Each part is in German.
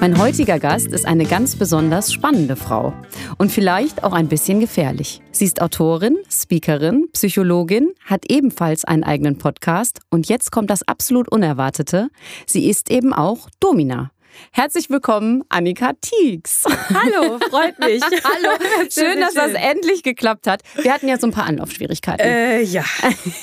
Mein heutiger Gast ist eine ganz besonders spannende Frau und vielleicht auch ein bisschen gefährlich. Sie ist Autorin, Speakerin, Psychologin, hat ebenfalls einen eigenen Podcast und jetzt kommt das absolut Unerwartete. Sie ist eben auch Domina. Herzlich willkommen, Annika Tieks. Hallo, freut mich. Hallo, schön, dass das endlich geklappt hat. Wir hatten ja so ein paar Anlaufschwierigkeiten. Äh, ja,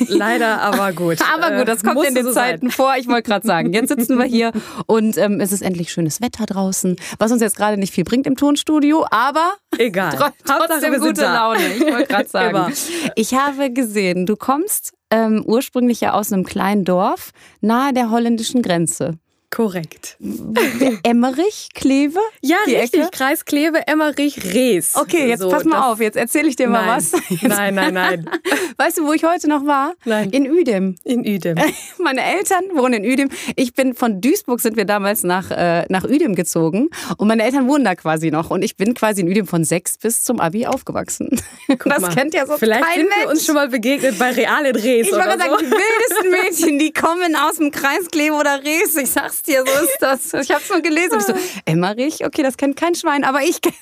leider, aber gut. aber gut, das kommt in den so Zeiten sein. vor. Ich wollte gerade sagen, jetzt sitzen wir hier und ähm, es ist endlich schönes Wetter draußen, was uns jetzt gerade nicht viel bringt im Tonstudio, aber egal. trotzdem gute Laune. Ich wollte gerade sagen. Ich habe gesehen, du kommst ähm, ursprünglich ja aus einem kleinen Dorf nahe der holländischen Grenze. Korrekt. Emmerich, Kleve? Ja, Die richtig. Ecke? Kreis Kleve, Emmerich, Rees. Okay, jetzt so, pass mal auf, jetzt erzähle ich dir mal nein. was. Jetzt. Nein, nein, nein. Weißt du, wo ich heute noch war? Nein. In Üdem. In Üdem. Meine Eltern wohnen in Üdem. Ich bin von Duisburg sind wir damals nach, äh, nach Üdem gezogen und meine Eltern wohnen da quasi noch und ich bin quasi in Üdem von sechs bis zum Abi aufgewachsen. Guck das mal. kennt ja so Vielleicht kein sind Mensch. wir uns schon mal begegnet bei Real in Rees Ich wollte so. sagen, die wildesten Mädchen, die kommen aus dem Kreis Kleve oder Rees. Ich sag's sag's dir, so ist das. Ich habe es nur gelesen. Ich so, Emmerich, okay, das kennt kein Schwein, aber ich kenne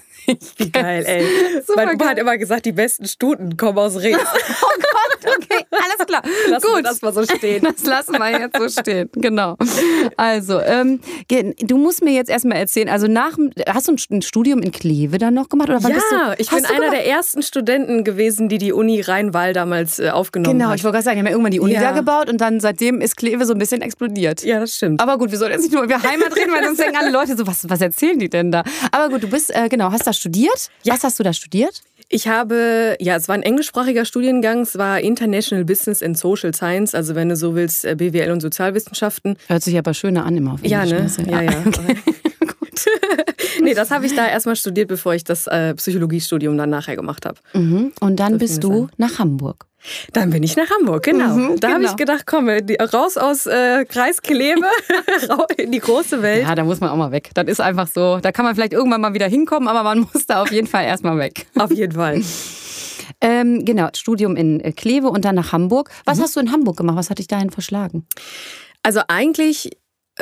wie geil, ey. Super mein Opa hat immer gesagt, die besten Stuten kommen aus Rees. oh Gott, okay, alles klar. Lassen Gut. das mal so stehen. Das lassen wir jetzt so stehen, genau. Also, ähm, du musst mir jetzt erstmal erzählen, also nach, hast du ein Studium in Kleve dann noch gemacht? Oder ja, du, ich bin einer gemacht? der ersten Studenten gewesen, die die Uni Rhein-Waal damals äh, aufgenommen genau, hat. Genau, ich wollte gerade sagen, wir haben ja irgendwann die Uni ja. da gebaut und dann seitdem ist Kleve so ein bisschen explodiert. Ja, das stimmt. Aber gut, wir sollen jetzt nicht nur über Heimat reden, weil sonst denken alle Leute so, was, was erzählen die denn da? Aber gut, du bist, äh, genau, hast da studiert. Ja. Was hast du da studiert? Ich habe, ja, es war ein englischsprachiger Studiengang, es war International Business and Social Science, also wenn du so willst, äh, BWL und Sozialwissenschaften. Hört sich aber schöner an immer auf Ja, ne? Ja, ja. Okay. Gut. nee, das habe ich da erstmal studiert, bevor ich das äh, Psychologiestudium dann nachher gemacht habe. Mhm. Und dann bist du sein. nach Hamburg. Dann bin ich nach Hamburg, genau. Mhm, da genau. habe ich gedacht, komm, raus aus äh, Kreis Kleve, in die große Welt. Ja, da muss man auch mal weg. Das ist einfach so, da kann man vielleicht irgendwann mal wieder hinkommen, aber man muss da auf jeden Fall erstmal weg. Auf jeden Fall. ähm, genau, Studium in äh, Kleve und dann nach Hamburg. Was mhm. hast du in Hamburg gemacht? Was hat dich dahin verschlagen? Also eigentlich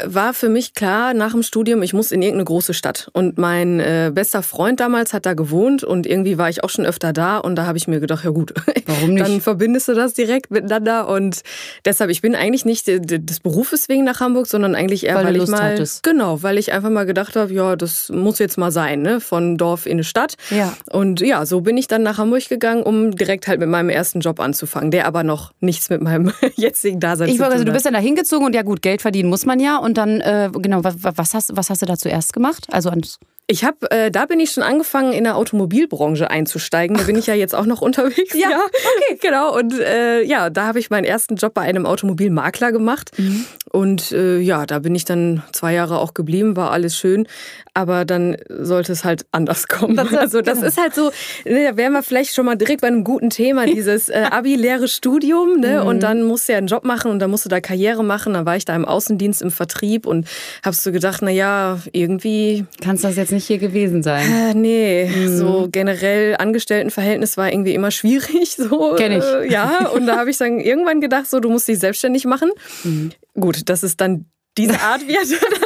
war für mich klar nach dem Studium, ich muss in irgendeine große Stadt. Und mein äh, bester Freund damals hat da gewohnt und irgendwie war ich auch schon öfter da und da habe ich mir gedacht, ja gut, warum nicht? Dann verbindest du das direkt miteinander und deshalb, ich bin eigentlich nicht des Berufes wegen nach Hamburg, sondern eigentlich eher, weil, weil ich mal hattest. genau, weil ich einfach mal gedacht habe, ja, das muss jetzt mal sein, ne, von Dorf in eine Stadt. Ja. Und ja, so bin ich dann nach Hamburg gegangen, um direkt halt mit meinem ersten Job anzufangen, der aber noch nichts mit meinem jetzigen Dasein ich zu tun also, du bist dann da hingezogen und ja gut, Geld verdienen muss man ja und dann, äh, genau, was, was, hast, was hast du da zuerst gemacht? Also ans ich habe, äh, da bin ich schon angefangen, in der Automobilbranche einzusteigen. Da bin ich ja jetzt auch noch unterwegs. ja, okay, genau. Und äh, ja, da habe ich meinen ersten Job bei einem Automobilmakler gemacht. Mhm. Und äh, ja, da bin ich dann zwei Jahre auch geblieben, war alles schön. Aber dann sollte es halt anders kommen. Das, also das genau. ist halt so, ne, da wären wir vielleicht schon mal direkt bei einem guten Thema, dieses äh, Abi-leere Studium. Ne? Mhm. Und dann musst du ja einen Job machen und dann musst du da Karriere machen. Dann war ich da im Außendienst, im Vertrieb und habe so gedacht, na ja, irgendwie... Kannst du das jetzt nicht hier gewesen sein? Äh, nee, mhm. so generell Angestelltenverhältnis war irgendwie immer schwierig. So, Kenn ich. Äh, ja, und da habe ich dann irgendwann gedacht, so, du musst dich selbstständig machen. Mhm. Gut, das ist dann diese Art wird.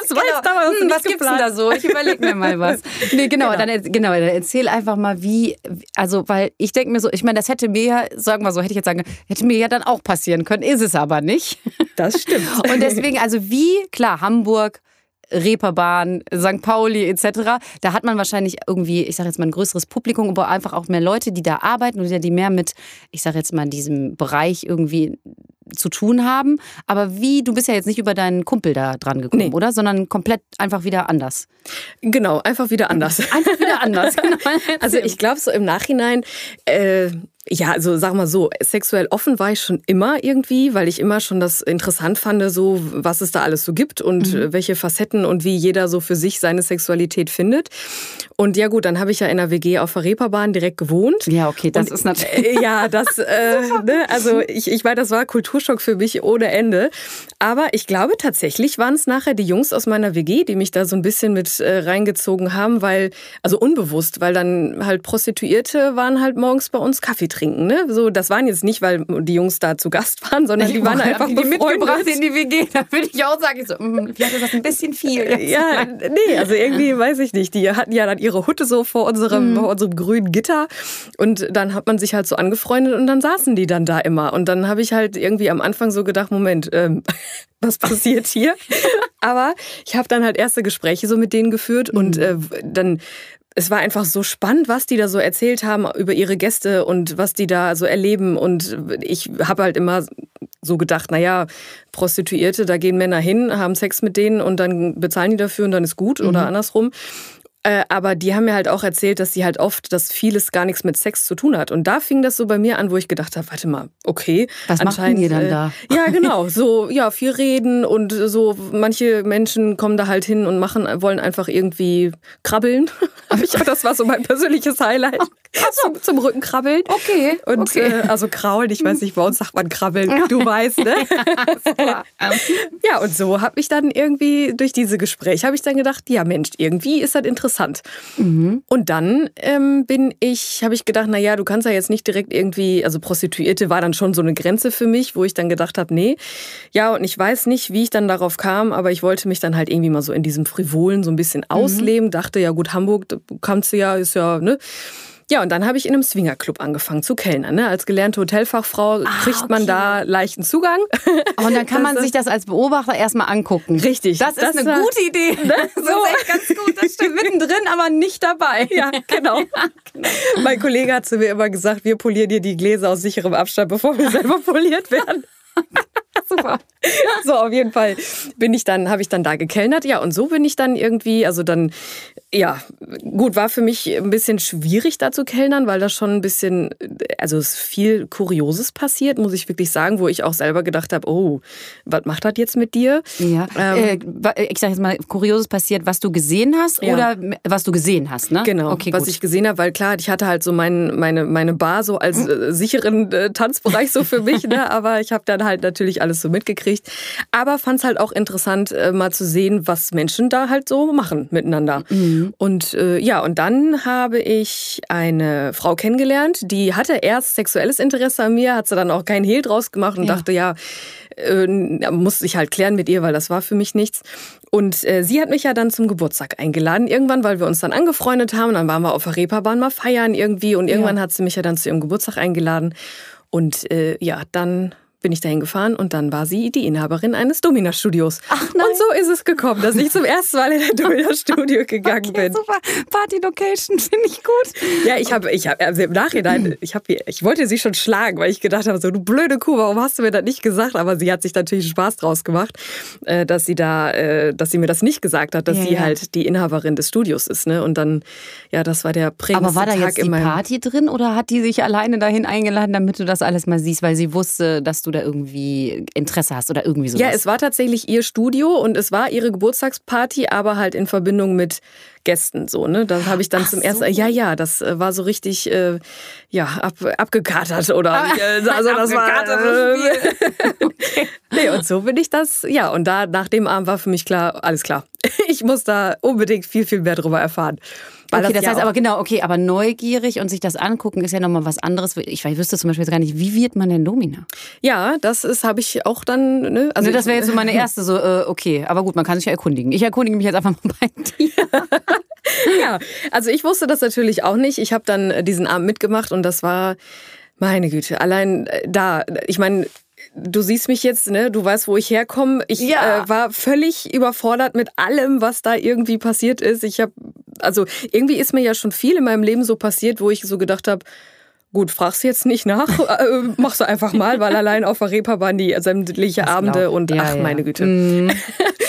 Das war genau. jetzt damals hm, Was gibt's denn da so? Ich überlege mir mal was. Nee, genau, genau. Dann, genau, dann erzähl einfach mal, wie, also, weil ich denke mir so, ich meine, das hätte mir ja, sagen wir so, hätte ich jetzt sagen, hätte mir ja dann auch passieren können, ist es aber nicht. Das stimmt. Und deswegen, also wie, klar, Hamburg, Reeperbahn, St. Pauli etc. Da hat man wahrscheinlich irgendwie, ich sage jetzt mal, ein größeres Publikum, aber einfach auch mehr Leute, die da arbeiten oder die mehr mit, ich sage jetzt mal, diesem Bereich irgendwie zu tun haben. Aber wie, du bist ja jetzt nicht über deinen Kumpel da dran gekommen, nee. oder? Sondern komplett einfach wieder anders. Genau, einfach wieder anders. Einfach wieder anders. Genau. Also ich glaube so im Nachhinein, äh, Ja, also sag mal so, sexuell offen war ich schon immer irgendwie, weil ich immer schon das interessant fand, so was es da alles so gibt und mhm. welche Facetten und wie jeder so für sich seine Sexualität findet. Und ja gut, dann habe ich ja in der WG auf der Reeperbahn direkt gewohnt. Ja, okay, das und, ist natürlich. Äh, ja, das, äh, ne, also ich, ich weiß, das war Kulturschock für mich ohne Ende. Aber ich glaube tatsächlich waren es nachher die Jungs aus meiner WG, die mich da so ein bisschen mit äh, reingezogen haben, weil, also unbewusst, weil dann halt Prostituierte waren halt morgens bei uns Kaffee trinken. Ne? So, das waren jetzt nicht, weil die Jungs da zu Gast waren, sondern ich die waren einfach die mitgebracht in die WG. Da würde ich auch sagen, so, mm, vielleicht ist das ein bisschen viel. Ja, nee, also irgendwie weiß ich nicht. Die hatten ja dann ihre Hutte so vor unserem, mhm. vor unserem grünen Gitter. Und dann hat man sich halt so angefreundet und dann saßen die dann da immer. Und dann habe ich halt irgendwie am Anfang so gedacht, Moment, ähm, was passiert hier? Aber ich habe dann halt erste Gespräche so mit denen geführt mhm. und äh, dann es war einfach so spannend, was die da so erzählt haben über ihre Gäste und was die da so erleben. Und ich habe halt immer so gedacht, naja, Prostituierte, da gehen Männer hin, haben Sex mit denen und dann bezahlen die dafür und dann ist gut mhm. oder andersrum. Äh, aber die haben mir halt auch erzählt, dass sie halt oft, dass vieles gar nichts mit Sex zu tun hat. Und da fing das so bei mir an, wo ich gedacht habe, warte mal, okay. Was machen die dann äh, da? Ja, genau. So, ja, viel reden und so, manche Menschen kommen da halt hin und machen, wollen einfach irgendwie krabbeln. ich, das war so mein persönliches Highlight. So. Zum, zum Rücken krabbeln. Okay. Und okay. Äh, also kraulen, ich weiß nicht, bei uns sagt man krabbeln, du weißt, ne? ja, und so habe ich dann irgendwie durch diese Gespräche habe ich dann gedacht, ja Mensch, irgendwie ist das interessant interessant. Mhm. Und dann ähm, bin ich, habe ich gedacht, naja, du kannst ja jetzt nicht direkt irgendwie, also Prostituierte war dann schon so eine Grenze für mich, wo ich dann gedacht habe, nee. Ja, und ich weiß nicht, wie ich dann darauf kam, aber ich wollte mich dann halt irgendwie mal so in diesem Frivolen so ein bisschen mhm. ausleben. Dachte, ja gut, Hamburg kannst du ja, ist ja, ne? Ja, und dann habe ich in einem Swingerclub angefangen zu kellnern. Ne? Als gelernte Hotelfachfrau ah, kriegt okay. man da leichten Zugang. Und dann kann man sich das als Beobachter erstmal angucken. Richtig. Das, das ist eine gute Idee. Ne? Das so. ist echt ganz gut. Das stimmt. Mittendrin, aber nicht dabei. Ja, genau. ja, genau. Mein Kollege hat zu mir immer gesagt, wir polieren dir die Gläser aus sicherem Abstand, bevor wir selber poliert werden. Super. So, auf jeden Fall bin ich dann, habe ich dann da gekellnert. Ja, und so bin ich dann irgendwie, also dann, ja, gut, war für mich ein bisschen schwierig da zu kellnern, weil da schon ein bisschen, also es viel Kurioses passiert, muss ich wirklich sagen, wo ich auch selber gedacht habe, oh, was macht das jetzt mit dir? Ja. Ähm, äh, ich sage jetzt mal, Kurioses passiert, was du gesehen hast ja. oder was du gesehen hast, ne? Genau, okay, was gut. ich gesehen habe, weil klar, ich hatte halt so mein, meine, meine Bar so als äh, sicheren äh, Tanzbereich so für mich, ne? aber ich habe dann halt natürlich alles so mitgekriegt. Aber fand es halt auch interessant, äh, mal zu sehen, was Menschen da halt so machen miteinander. Mhm. Und äh, ja, und dann habe ich eine Frau kennengelernt, die hatte erst sexuelles Interesse an mir, hat sie dann auch keinen Hehl draus gemacht und ja. dachte, ja, äh, musste ich halt klären mit ihr, weil das war für mich nichts. Und äh, sie hat mich ja dann zum Geburtstag eingeladen, irgendwann, weil wir uns dann angefreundet haben. Dann waren wir auf der Reeperbahn mal feiern irgendwie und irgendwann ja. hat sie mich ja dann zu ihrem Geburtstag eingeladen. Und äh, ja, dann bin ich dahin gefahren und dann war sie die Inhaberin eines Domina-Studios. Und so ist es gekommen, dass ich zum ersten Mal in ein Domina-Studio gegangen okay, bin. Super, Party-Location, finde ich gut. Ja, ich habe, ich habe, also im Nachhinein, ich habe, ich wollte sie schon schlagen, weil ich gedacht habe, so du blöde Kuh, warum hast du mir das nicht gesagt? Aber sie hat sich natürlich Spaß draus gemacht, äh, dass sie da, äh, dass sie mir das nicht gesagt hat, dass ja, sie ja. halt die Inhaberin des Studios ist, ne? Und dann, ja, das war der prägendste Aber war da jetzt die Party drin oder hat die sich alleine dahin eingeladen, damit du das alles mal siehst, weil sie wusste, dass du du da irgendwie Interesse hast oder irgendwie sowas. Ja, es war tatsächlich ihr Studio und es war ihre Geburtstagsparty, aber halt in Verbindung mit Gästen so, ne? Da habe ich dann Ach zum so. ersten ja, ja, das äh, war so richtig äh, ja, ab, abgekatert oder ah, äh, also das war äh, okay. Nee, und so bin ich das. Ja, und da nach dem Abend war für mich klar, alles klar. Ich muss da unbedingt viel viel mehr drüber erfahren. Weil okay, das, das heißt aber genau, okay, aber neugierig und sich das angucken ist ja nochmal was anderes. Ich, ich wüsste zum Beispiel jetzt gar nicht, wie wird man denn Domina? Ja, das ist, habe ich auch dann, ne? Also ne, das wäre jetzt so meine erste, so, äh, okay, aber gut, man kann sich ja erkundigen. Ich erkundige mich jetzt einfach mal bei dir. ja, also ich wusste das natürlich auch nicht. Ich habe dann diesen Abend mitgemacht und das war, meine Güte, allein äh, da, ich meine, du siehst mich jetzt, ne? Du weißt, wo ich herkomme. Ich ja. äh, war völlig überfordert mit allem, was da irgendwie passiert ist. Ich habe, also irgendwie ist mir ja schon viel in meinem Leben so passiert, wo ich so gedacht habe, gut, fragst du jetzt nicht nach, äh, machst du einfach mal, weil allein auf der Reeperbahn die sämtliche Abende und ja, ach ja. meine Güte. Mm.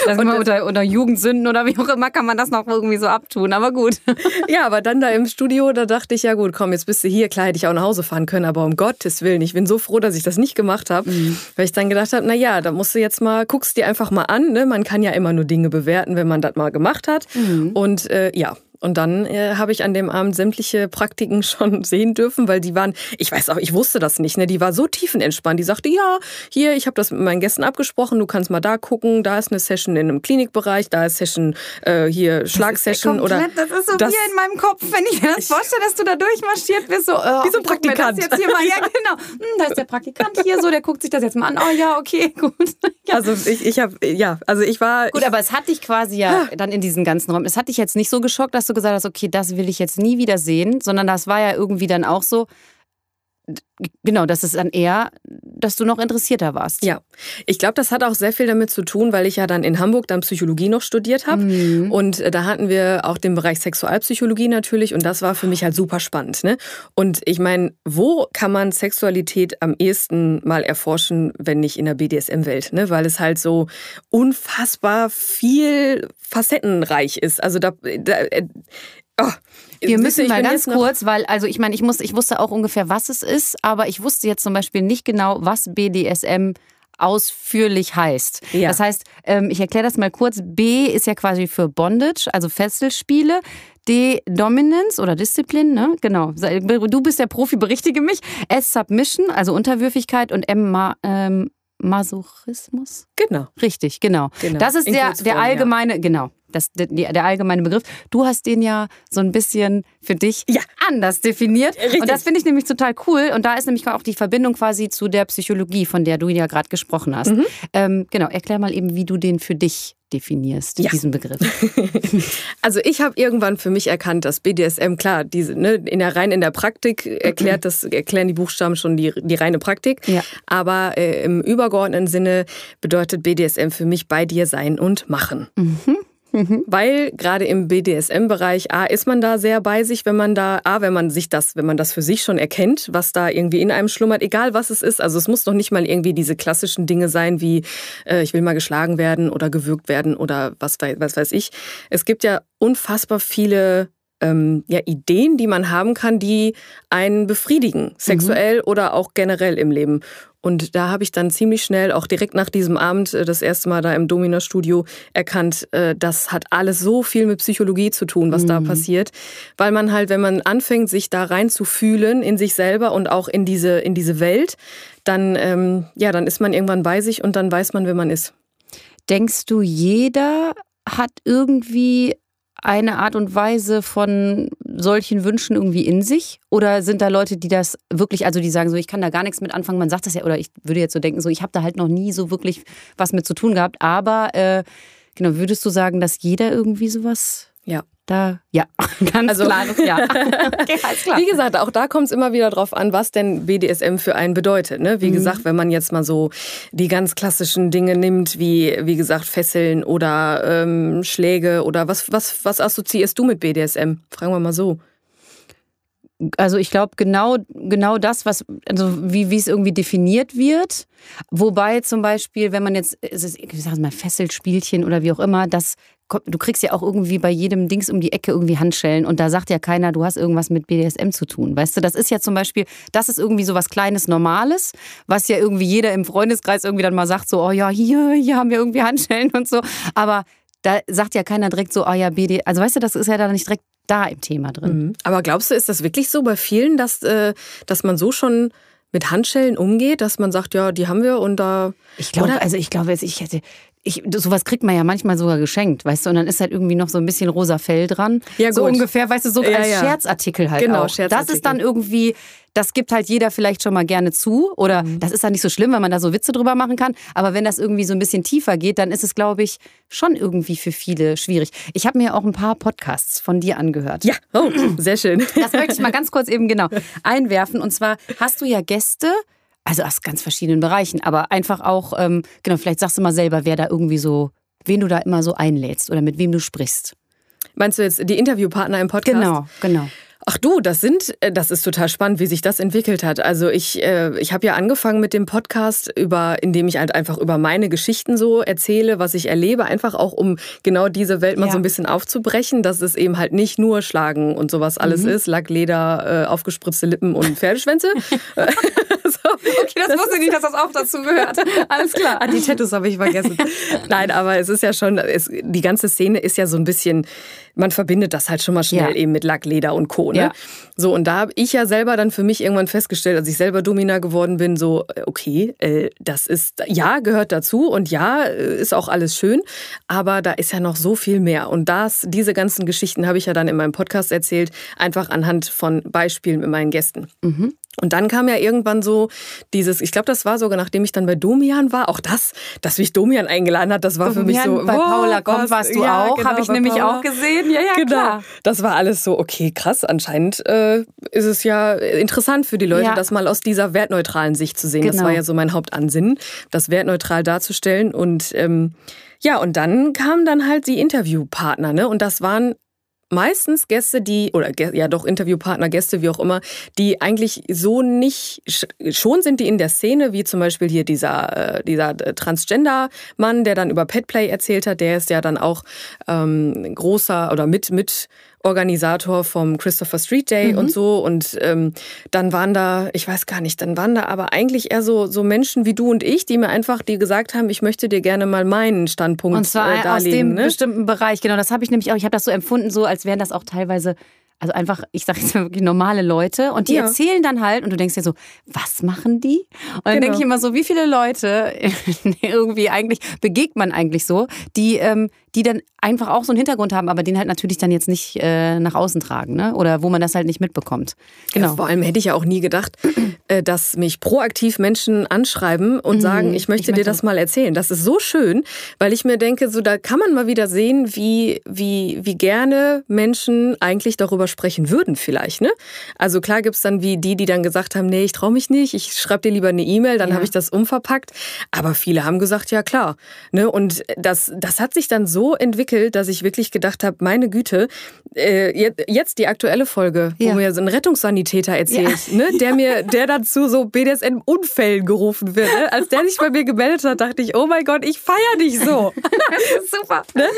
Das und unter, unter Jugendsünden oder wie auch immer kann man das noch irgendwie so abtun, aber gut. Ja, aber dann da im Studio, da dachte ich, ja gut, komm, jetzt bist du hier, klar hätte ich auch nach Hause fahren können, aber um Gottes Willen, ich bin so froh, dass ich das nicht gemacht habe, mhm. weil ich dann gedacht habe, na ja, da musst du jetzt mal, guckst dir einfach mal an, ne? man kann ja immer nur Dinge bewerten, wenn man das mal gemacht hat mhm. und äh, ja, und dann äh, habe ich an dem Abend sämtliche Praktiken schon sehen dürfen, weil die waren, ich weiß auch, ich wusste das nicht, ne? Die war so tiefenentspannt. Die sagte, ja, hier, ich habe das mit meinen Gästen abgesprochen, du kannst mal da gucken, da ist eine Session in einem Klinikbereich, da ist Session äh, hier Schlagsession oder. Das ist so das, wie in meinem Kopf, wenn ich mir das vorstelle, dass du da durchmarschiert bist, so, äh, wie so ein Praktikant. jetzt hier mal, ja, genau. Hm, da ist der Praktikant hier, so, der guckt sich das jetzt mal an. Oh ja, okay, gut. Ja. Also ich, ich habe, ja, also ich war. Gut, aber es hat dich quasi ja ah. dann in diesen ganzen Räumen, es hat dich jetzt nicht so geschockt, dass du gesagt hast, okay, das will ich jetzt nie wieder sehen, sondern das war ja irgendwie dann auch so, genau, das ist dann eher, dass du noch interessierter warst. Ja, ich glaube, das hat auch sehr viel damit zu tun, weil ich ja dann in Hamburg dann Psychologie noch studiert habe. Mhm. Und äh, da hatten wir auch den Bereich Sexualpsychologie natürlich und das war für mich halt super spannend. Ne? Und ich meine, wo kann man Sexualität am ehesten mal erforschen, wenn nicht in der BDSM-Welt? Ne? Weil es halt so unfassbar viel facettenreich ist. Also da, da äh, Oh, wir müssen mal ganz kurz, weil, also ich meine, ich, muss, ich wusste auch ungefähr, was es ist, aber ich wusste jetzt zum Beispiel nicht genau, was BDSM ausführlich heißt. Ja. Das heißt, ähm, ich erkläre das mal kurz. B ist ja quasi für Bondage, also Fesselspiele. D Dominance oder Disziplin, ne? Genau. Du bist der Profi, berichtige mich. S Submission, also Unterwürfigkeit und M Ma ähm, Masochismus. Genau. Richtig, genau. genau. Das ist der, der allgemeine, ja. genau das, der, der allgemeine Begriff. Du hast den ja so ein bisschen für dich ja. anders definiert. Richtig. Und das finde ich nämlich total cool. Und da ist nämlich auch die Verbindung quasi zu der Psychologie, von der du ja gerade gesprochen hast. Mhm. Ähm, genau, erklär mal eben, wie du den für dich definierst, ja. diesen Begriff? also ich habe irgendwann für mich erkannt, dass BDSM, klar, diese, ne, in der rein in der Praktik erklärt das, erklären die Buchstaben schon die, die reine Praktik. Ja. Aber äh, im übergeordneten Sinne bedeutet BDSM für mich bei dir sein und machen. Mhm. Mhm. Weil gerade im BDSM-Bereich, A, ist man da sehr bei sich, wenn man da, A, wenn man sich das, wenn man das für sich schon erkennt, was da irgendwie in einem schlummert, egal was es ist. Also es muss doch nicht mal irgendwie diese klassischen Dinge sein, wie äh, ich will mal geschlagen werden oder gewürgt werden oder was, was weiß ich. Es gibt ja unfassbar viele ähm, ja, Ideen, die man haben kann, die einen befriedigen, sexuell mhm. oder auch generell im Leben. Und da habe ich dann ziemlich schnell, auch direkt nach diesem Abend, äh, das erste Mal da im Domina-Studio erkannt, äh, das hat alles so viel mit Psychologie zu tun, was mhm. da passiert. Weil man halt, wenn man anfängt, sich da reinzufühlen in sich selber und auch in diese, in diese Welt, dann, ähm, ja, dann ist man irgendwann bei sich und dann weiß man, wer man ist. Denkst du, jeder hat irgendwie eine Art und Weise von solchen Wünschen irgendwie in sich? Oder sind da Leute, die das wirklich, also die sagen so, ich kann da gar nichts mit anfangen, man sagt das ja, oder ich würde jetzt so denken, so, ich habe da halt noch nie so wirklich was mit zu tun gehabt, aber äh, genau, würdest du sagen, dass jeder irgendwie sowas ja. Da, ja, ganz also, klares Ja. okay, klar. Wie gesagt, auch da kommt es immer wieder drauf an, was denn BDSM für einen bedeutet. Ne? Wie mhm. gesagt, wenn man jetzt mal so die ganz klassischen Dinge nimmt, wie, wie gesagt, Fesseln oder ähm, Schläge oder was, was, was assoziierst du mit BDSM? Fragen wir mal so. Also ich glaube genau genau das, was also wie wie es irgendwie definiert wird. Wobei zum Beispiel, wenn man jetzt ich sag mal Fesselspielchen oder wie auch immer, das du kriegst ja auch irgendwie bei jedem Dings um die Ecke irgendwie Handschellen und da sagt ja keiner, du hast irgendwas mit BDSM zu tun. Weißt du, das ist ja zum Beispiel, das ist irgendwie so was Kleines Normales, was ja irgendwie jeder im Freundeskreis irgendwie dann mal sagt, so, oh ja, hier, hier haben wir irgendwie Handschellen und so. Aber da sagt ja keiner direkt so, oh ja, BD, also weißt du, das ist ja da nicht direkt da im Thema drin. Mhm. Aber glaubst du, ist das wirklich so bei vielen, dass, äh, dass man so schon mit Handschellen umgeht, dass man sagt, ja, die haben wir und da. Ich glaube, also ich glaube, ich hätte, ich, sowas kriegt man ja manchmal sogar geschenkt, weißt du, und dann ist halt irgendwie noch so ein bisschen rosa Fell dran. Ja, gut. So ungefähr, weißt du, so ja, als ja. Scherzartikel halt genau, auch. Scherzartikel. Das ist dann irgendwie, das gibt halt jeder vielleicht schon mal gerne zu oder mhm. das ist dann nicht so schlimm, wenn man da so Witze drüber machen kann, aber wenn das irgendwie so ein bisschen tiefer geht, dann ist es, glaube ich, schon irgendwie für viele schwierig. Ich habe mir auch ein paar Podcasts von dir angehört. Ja, oh, sehr schön. Das möchte ich mal ganz kurz eben genau einwerfen und zwar hast du ja Gäste, also aus ganz verschiedenen Bereichen, aber einfach auch, ähm, genau, vielleicht sagst du mal selber, wer da irgendwie so, wen du da immer so einlädst oder mit wem du sprichst. Meinst du jetzt die Interviewpartner im Podcast? Genau, genau. Ach du, das sind, äh, das ist total spannend, wie sich das entwickelt hat. Also ich, äh, ich habe ja angefangen mit dem Podcast, über, in dem ich halt einfach über meine Geschichten so erzähle, was ich erlebe, einfach auch um genau diese Welt mal ja. so ein bisschen aufzubrechen, dass es eben halt nicht nur Schlagen und sowas alles mhm. ist, Lack, Leder, äh, aufgespritzte Lippen und Pferdeschwänze. so. Okay, das, das wusste ich nicht, dass das auch dazu gehört. Alles klar. Ah, die Tattoos habe ich vergessen. Nein, aber es ist ja schon, es, die ganze Szene ist ja so ein bisschen man verbindet das halt schon mal schnell ja. eben mit Lack, Leder und Co. Ne? Ja. So, und da habe ich ja selber dann für mich irgendwann festgestellt, als ich selber Domina geworden bin, so, äh, okay, äh, das ist, ja, gehört dazu und ja, äh, ist auch alles schön, aber da ist ja noch so viel mehr. Und das, diese ganzen Geschichten habe ich ja dann in meinem Podcast erzählt, einfach anhand von Beispielen mit meinen Gästen. Mhm. Und dann kam ja irgendwann so dieses, ich glaube, das war sogar, nachdem ich dann bei Domian war, auch das, dass mich Domian eingeladen hat, das war Domian, für mich so. Bei oh, Paula kommt, warst du ja, auch, genau, habe ich nämlich Paula. auch gesehen. Ja, ja, genau. klar. Das war alles so, okay, krass. Anscheinend äh, ist es ja interessant für die Leute, ja. das mal aus dieser wertneutralen Sicht zu sehen. Genau. Das war ja so mein Hauptansinnen, das wertneutral darzustellen. Und ähm, ja, und dann kamen dann halt die Interviewpartner, ne? Und das waren meistens Gäste, die, oder ja doch Interviewpartner, Gäste, wie auch immer, die eigentlich so nicht, schon sind die in der Szene, wie zum Beispiel hier dieser, äh, dieser Transgender-Mann, der dann über Petplay erzählt hat, der ist ja dann auch ähm, großer oder mit, mit Organisator vom Christopher Street Day mhm. und so. Und ähm, dann waren da, ich weiß gar nicht, dann waren da aber eigentlich eher so, so Menschen wie du und ich, die mir einfach, die gesagt haben, ich möchte dir gerne mal meinen Standpunkt und zwar äh, darlegen. Aus dem ne? bestimmten Bereich, genau. Das habe ich nämlich auch, ich habe das so empfunden, so als wären das auch teilweise also einfach, ich sage jetzt mal wirklich normale Leute und die ja. erzählen dann halt und du denkst dir so, was machen die? Und dann genau. denke ich immer so, wie viele Leute irgendwie eigentlich begegnet man eigentlich so, die ähm, die dann einfach auch so einen Hintergrund haben, aber den halt natürlich dann jetzt nicht äh, nach außen tragen, ne? Oder wo man das halt nicht mitbekommt. Genau. Ja, vor allem hätte ich ja auch nie gedacht, äh, dass mich proaktiv Menschen anschreiben und mhm, sagen, ich möchte ich dir das mal erzählen. Das ist so schön, weil ich mir denke, so da kann man mal wieder sehen, wie, wie, wie gerne Menschen eigentlich darüber sprechen würden, vielleicht. Ne? Also klar gibt's dann wie die, die dann gesagt haben, nee, ich traue mich nicht, ich schreibe dir lieber eine E-Mail, dann ja. habe ich das umverpackt. Aber viele haben gesagt, ja klar. Ne? Und das, das hat sich dann so entwickelt, dass ich wirklich gedacht habe, meine Güte, äh, jetzt die aktuelle Folge, wo ja. mir so ein Rettungssanitäter erzählt, ja. ne, der mir, der dazu so BDSM-Unfällen gerufen wird. Ne? Als der sich bei mir gemeldet hat, dachte ich, oh mein Gott, ich feiere dich so. Super. Ne?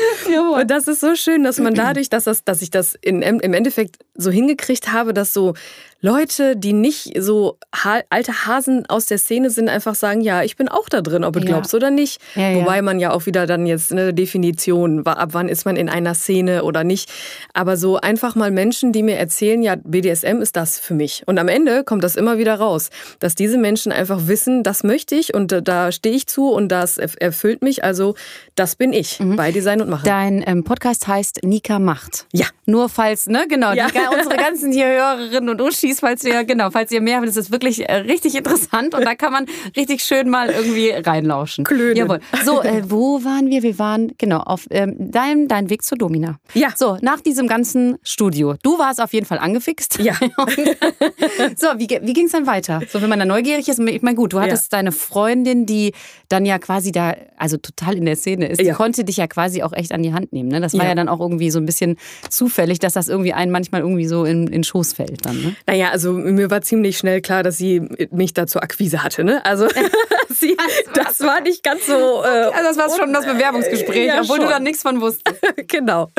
Und das ist so schön, dass man dadurch, dass, das, dass ich das in, im Endeffekt so hingekriegt habe, dass so Leute, die nicht so ha alte Hasen aus der Szene sind, einfach sagen, ja, ich bin auch da drin, ob du ja. glaubst oder nicht. Ja, Wobei ja. man ja auch wieder dann jetzt eine Definition, ab wann ist man in einer Szene oder nicht. Aber so einfach mal Menschen, die mir erzählen, ja, BDSM ist das für mich. Und am Ende kommt das immer wieder raus, dass diese Menschen einfach wissen, das möchte ich und äh, da stehe ich zu und das erfüllt mich. Also das bin ich mhm. bei Design und Machen. Dein ähm, Podcast heißt Nika macht. Ja. Nur falls, ne, genau, die, unsere ganzen hier Hörerinnen und Uschis, falls ihr, genau, falls ihr mehr habt, das ist wirklich äh, richtig interessant und da kann man richtig schön mal irgendwie reinlauschen. Klönen. Jawohl. So, äh, wo waren wir? Wir waren, genau, auf ähm, dein, dein Weg zur Domina. Ja. So, nach diesem ganzen Studio. Du warst auf jeden Fall angefixt. Ja. so, wie, wie ging es dann weiter? So, wenn man da neugierig ist, ich meine, gut, du hattest ja. deine Freundin, die dann ja quasi da, also total in der Szene ist, die ja. konnte dich ja quasi auch echt an die Hand nehmen. Ne? Das war ja. ja dann auch irgendwie so ein bisschen zufällig, dass das irgendwie einen manchmal irgendwie so in, in Schoß fällt dann. Ne? Naja, also mir war ziemlich schnell klar, dass sie mich da zur Akquise hatte. Ne? Also sie, das war nicht ganz so. Äh, also das war schon das Bewerbungsgespräch, ja, obwohl schon. du da nichts von wusstest. genau.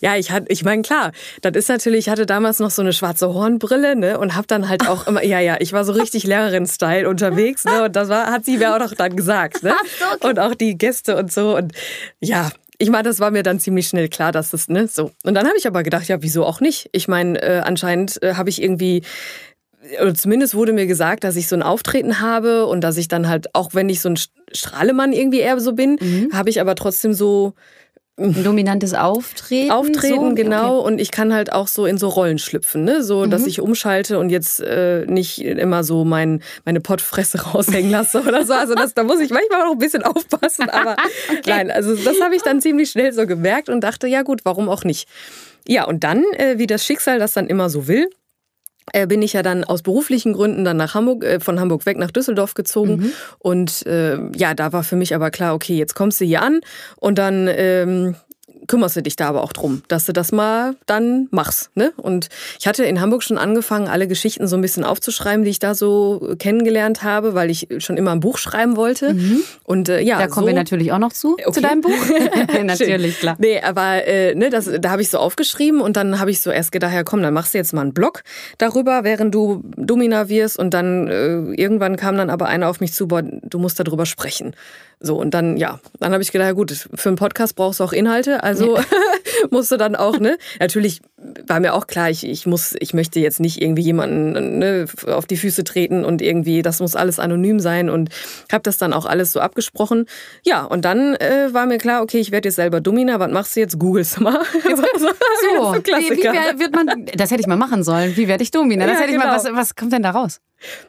Ja, ich hatte, ich meine klar, das ist natürlich, ich hatte damals noch so eine schwarze Hornbrille ne, und habe dann halt auch immer, ja, ja, ich war so richtig Lehrerin-Style unterwegs ne, und das war, hat sie mir auch noch dann gesagt. Ne? Und auch die Gäste und so und ja, ich meine, das war mir dann ziemlich schnell klar, dass das, ne, so. Und dann habe ich aber gedacht, ja, wieso auch nicht? Ich meine, äh, anscheinend äh, habe ich irgendwie oder zumindest wurde mir gesagt, dass ich so ein Auftreten habe und dass ich dann halt, auch wenn ich so ein Strahlemann irgendwie eher so bin, mhm. habe ich aber trotzdem so ein dominantes Auftreten. Auftreten, so? genau. Okay. Und ich kann halt auch so in so Rollen schlüpfen, ne? So, dass mhm. ich umschalte und jetzt äh, nicht immer so mein, meine Pottfresse raushängen lasse oder so. Also das, da muss ich manchmal auch ein bisschen aufpassen. Aber okay. nein, also das habe ich dann ziemlich schnell so gemerkt und dachte, ja gut, warum auch nicht. Ja, und dann, äh, wie das Schicksal das dann immer so will, bin ich ja dann aus beruflichen Gründen dann nach Hamburg, äh, von Hamburg weg nach Düsseldorf gezogen. Mhm. Und äh, ja, da war für mich aber klar, okay, jetzt kommst du hier an und dann ähm, kümmerst du dich da aber auch drum, dass du das mal dann machst. Ne? Und ich hatte in Hamburg schon angefangen, alle Geschichten so ein bisschen aufzuschreiben, die ich da so kennengelernt habe, weil ich schon immer ein Buch schreiben wollte. Mhm. Und äh, ja, da kommen so, wir natürlich auch noch zu, okay. zu deinem Buch. natürlich, klar. Nee, aber äh, ne, das, da habe ich so aufgeschrieben und dann habe ich so erst gedacht, ja komm, dann machst du jetzt mal einen Blog darüber, während du Domina wirst. Und dann äh, irgendwann kam dann aber einer auf mich zu, boah, du musst darüber sprechen. So, und dann, ja, dann habe ich gedacht, ja gut, für einen Podcast brauchst du auch Inhalte, also ja. musst du dann auch, ne? Natürlich war mir auch klar, ich, ich muss, ich möchte jetzt nicht irgendwie jemanden ne, auf die Füße treten und irgendwie, das muss alles anonym sein und habe das dann auch alles so abgesprochen. Ja, und dann äh, war mir klar, okay, ich werde jetzt selber Domina, was machst du jetzt? Googelst du mal. so, so wie, wie wird man, das hätte ich mal machen sollen, wie werde ich Domina? Das ja, hätte ich mal, genau. was, was kommt denn da raus?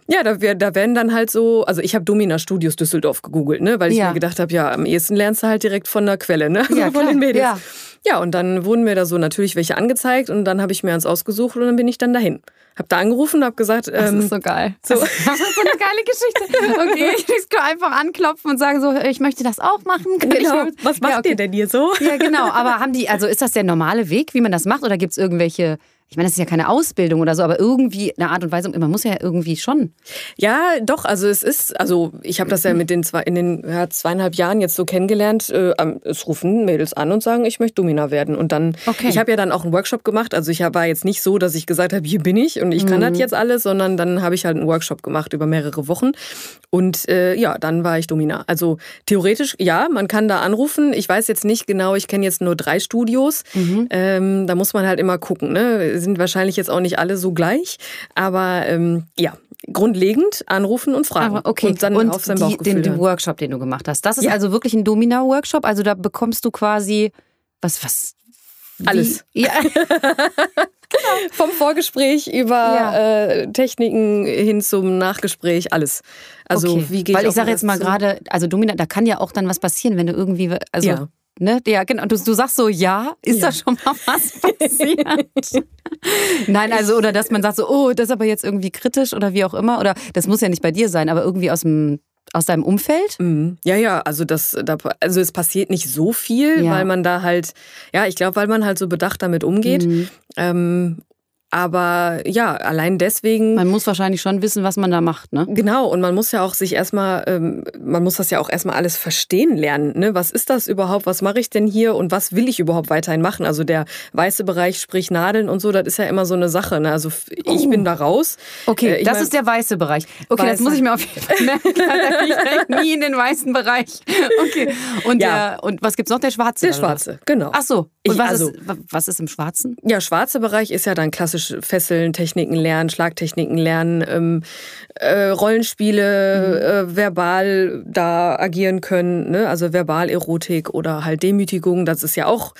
Ja, da, da werden dann halt so, also ich habe Domina Studios Düsseldorf gegoogelt, ne, weil ich ja. mir gedacht habe, ja, am ehesten lernst du halt direkt von der Quelle, ne, ja, von klar. den Mädels. Ja. Ja, und dann wurden mir da so natürlich welche angezeigt und dann habe ich mir eins ausgesucht und dann bin ich dann dahin. Hab da angerufen und hab gesagt, ähm, das ist so geil. So. Das ist so eine geile Geschichte. Okay, ich kann einfach anklopfen und sagen so, ich möchte das auch machen. Kann genau. Was macht ja, okay. ihr denn hier so? Ja, genau. Aber haben die, also ist das der normale Weg, wie man das macht, oder gibt es irgendwelche ich meine, das ist ja keine Ausbildung oder so, aber irgendwie eine Art und Weise, man muss ja irgendwie schon. Ja, doch, also es ist, also ich habe das ja mit den zwei, in den ja, zweieinhalb Jahren jetzt so kennengelernt, äh, es rufen Mädels an und sagen, ich möchte Domina werden. Und dann, okay. ich habe ja dann auch einen Workshop gemacht, also ich war jetzt nicht so, dass ich gesagt habe, hier bin ich und ich kann mhm. das jetzt alles, sondern dann habe ich halt einen Workshop gemacht über mehrere Wochen. Und äh, ja, dann war ich Domina. Also theoretisch, ja, man kann da anrufen. Ich weiß jetzt nicht genau, ich kenne jetzt nur drei Studios. Mhm. Ähm, da muss man halt immer gucken, ne? Sind wahrscheinlich jetzt auch nicht alle so gleich, aber ähm, ja, grundlegend anrufen und fragen. Aber okay. Und dann und auf sein die, den, den, Workshop, den du gemacht hast. Das ist ja. also wirklich ein Domina-Workshop. Also da bekommst du quasi was, was? Wie? Alles. Ja. Genau. Vom Vorgespräch über ja. äh, Techniken hin zum Nachgespräch, alles. Also okay. wie geht Weil ich sage jetzt mal gerade, also Domina, da kann ja auch dann was passieren, wenn du irgendwie, also ja. Ne? Ja, genau. Du, du sagst so, ja, ist ja. da schon mal was passiert? Nein, also, oder dass man sagt so, oh, das ist aber jetzt irgendwie kritisch oder wie auch immer. Oder das muss ja nicht bei dir sein, aber irgendwie aus dem aus deinem Umfeld? Mhm. Ja, ja, also das, da, also es passiert nicht so viel, ja. weil man da halt, ja, ich glaube, weil man halt so bedacht damit umgeht. Mhm. Ähm, aber ja, allein deswegen. Man muss wahrscheinlich schon wissen, was man da macht, ne? Genau, und man muss ja auch sich erstmal, ähm, man muss das ja auch erstmal alles verstehen lernen. Ne? Was ist das überhaupt? Was mache ich denn hier und was will ich überhaupt weiterhin machen? Also der weiße Bereich, sprich Nadeln und so, das ist ja immer so eine Sache. Ne? Also ich oh. bin da raus. Okay, äh, das mein, ist der weiße Bereich. Okay, Weißer. das muss ich mir auf jeden Fall merken. da nie in den weißen Bereich. Okay. Und, ja. der, und was gibt's noch? Der schwarze? Der schwarze, genau. Ach so. Und ich, was, also, ist, was ist im schwarzen? Ja, schwarze Bereich ist ja dann klassisch Fesseln, Techniken lernen, Schlagtechniken lernen, ähm, äh, Rollenspiele, mhm. äh, verbal da agieren können, ne? also Verbalerotik oder halt Demütigung, das ist ja auch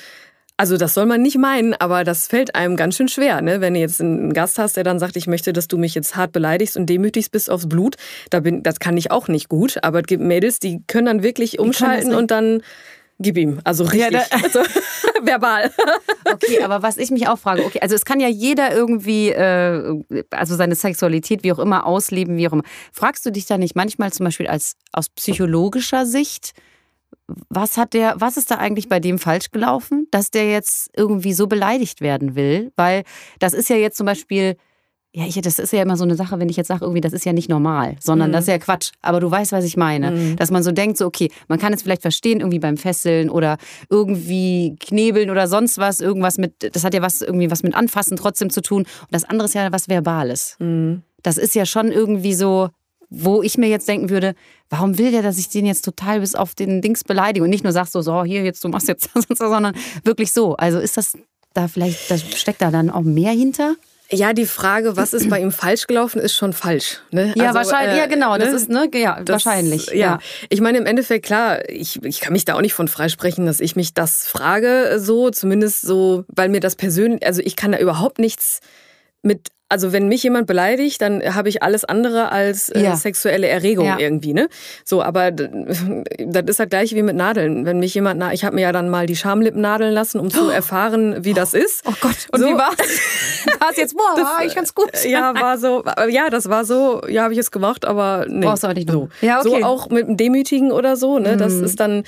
also das soll man nicht meinen, aber das fällt einem ganz schön schwer, ne? Wenn du jetzt einen Gast hast, der dann sagt, ich möchte, dass du mich jetzt hart beleidigst und demütigst bis aufs Blut, da bin, das kann ich auch nicht gut. Aber es gibt Mädels, die können dann wirklich umschalten und dann Gib ihm, also richtig. Ja, also, verbal. Okay, aber was ich mich auch frage, okay, also es kann ja jeder irgendwie, äh, also seine Sexualität, wie auch immer, ausleben, wie auch immer. Fragst du dich da nicht manchmal zum Beispiel als aus psychologischer Sicht, was hat der, was ist da eigentlich bei dem falsch gelaufen, dass der jetzt irgendwie so beleidigt werden will? Weil das ist ja jetzt zum Beispiel ja, ich, das ist ja immer so eine Sache, wenn ich jetzt sage, irgendwie, das ist ja nicht normal, sondern mhm. das ist ja Quatsch. Aber du weißt, was ich meine. Mhm. Dass man so denkt, so, okay, man kann es vielleicht verstehen, irgendwie beim Fesseln oder irgendwie knebeln oder sonst was, irgendwas mit, das hat ja was, irgendwie was mit Anfassen trotzdem zu tun. Und das andere ist ja was Verbales. Mhm. Das ist ja schon irgendwie so, wo ich mir jetzt denken würde, warum will der, dass ich den jetzt total bis auf den Dings beleidige und nicht nur sagst so, so, hier, jetzt, du machst jetzt das und so, sondern wirklich so. Also ist das da vielleicht, da steckt da dann auch mehr hinter? Ja, die Frage, was ist bei ihm falsch gelaufen, ist schon falsch. Ne? Ja, also, wahrscheinlich, äh, ja, genau, das ne? ist, ne, ja, das, wahrscheinlich. Ja. ja. ich meine, im Endeffekt, klar, ich, ich kann mich da auch nicht von freisprechen, dass ich mich das frage, so, zumindest so, weil mir das persönlich, also ich kann da überhaupt nichts mit also wenn mich jemand beleidigt, dann habe ich alles andere als äh, ja. sexuelle Erregung ja. irgendwie, ne? So, aber das ist halt gleich wie mit Nadeln. Wenn mich jemand, ich habe mir ja dann mal die Schamlippen nadeln lassen, um zu erfahren, wie das ist. Oh Gott, und so. wie war's? war es jetzt, boah, war ich ganz gut. Ja, war so, ja, das war so, ja, habe ich es gemacht, aber nee. Brauchst du auch nicht so. Ja, okay. So auch mit dem Demütigen oder so, ne? Das mhm. ist dann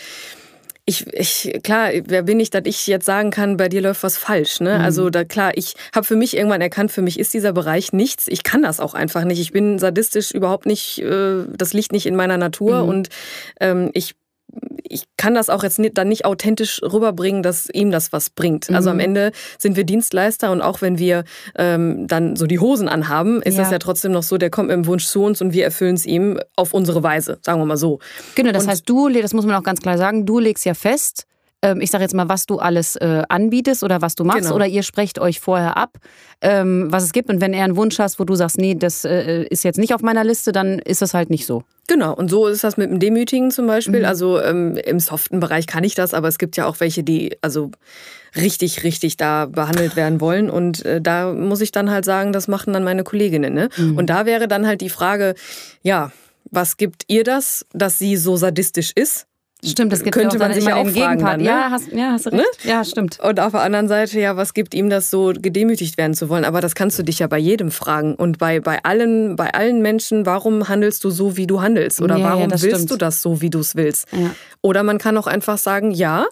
ich, ich, klar, wer bin ich, dass ich jetzt sagen kann, bei dir läuft was falsch. Ne? Mhm. Also da klar, ich habe für mich irgendwann erkannt, für mich ist dieser Bereich nichts. Ich kann das auch einfach nicht. Ich bin sadistisch überhaupt nicht, äh, das liegt nicht in meiner Natur mhm. und ähm, ich ich kann das auch jetzt nicht, dann nicht authentisch rüberbringen, dass ihm das was bringt. Also am mhm. Ende sind wir Dienstleister und auch wenn wir ähm, dann so die Hosen anhaben, ist ja. das ja trotzdem noch so, der kommt mit dem Wunsch zu uns und wir erfüllen es ihm auf unsere Weise, sagen wir mal so. Genau, das und heißt, du, das muss man auch ganz klar sagen, du legst ja fest, ähm, ich sage jetzt mal, was du alles äh, anbietest oder was du machst genau. oder ihr sprecht euch vorher ab, ähm, was es gibt und wenn er einen Wunsch hast, wo du sagst, nee, das äh, ist jetzt nicht auf meiner Liste, dann ist das halt nicht so. Genau, und so ist das mit dem Demütigen zum Beispiel. Mhm. Also ähm, im soften Bereich kann ich das, aber es gibt ja auch welche, die also richtig, richtig da behandelt werden wollen. Und äh, da muss ich dann halt sagen, das machen dann meine Kolleginnen. Ne? Mhm. Und da wäre dann halt die Frage, ja, was gibt ihr das, dass sie so sadistisch ist? Stimmt, das gibt könnte man sich ja auch fragen dann, ne? Ja, hast, ja, hast du recht. Ne? Ja, stimmt. Und auf der anderen Seite, ja, was gibt ihm das so, gedemütigt werden zu wollen? Aber das kannst du dich ja bei jedem fragen. Und bei, bei, allen, bei allen Menschen, warum handelst du so, wie du handelst? Oder ja, warum ja, willst stimmt. du das so, wie du es willst? Ja. Oder man kann auch einfach sagen, ja,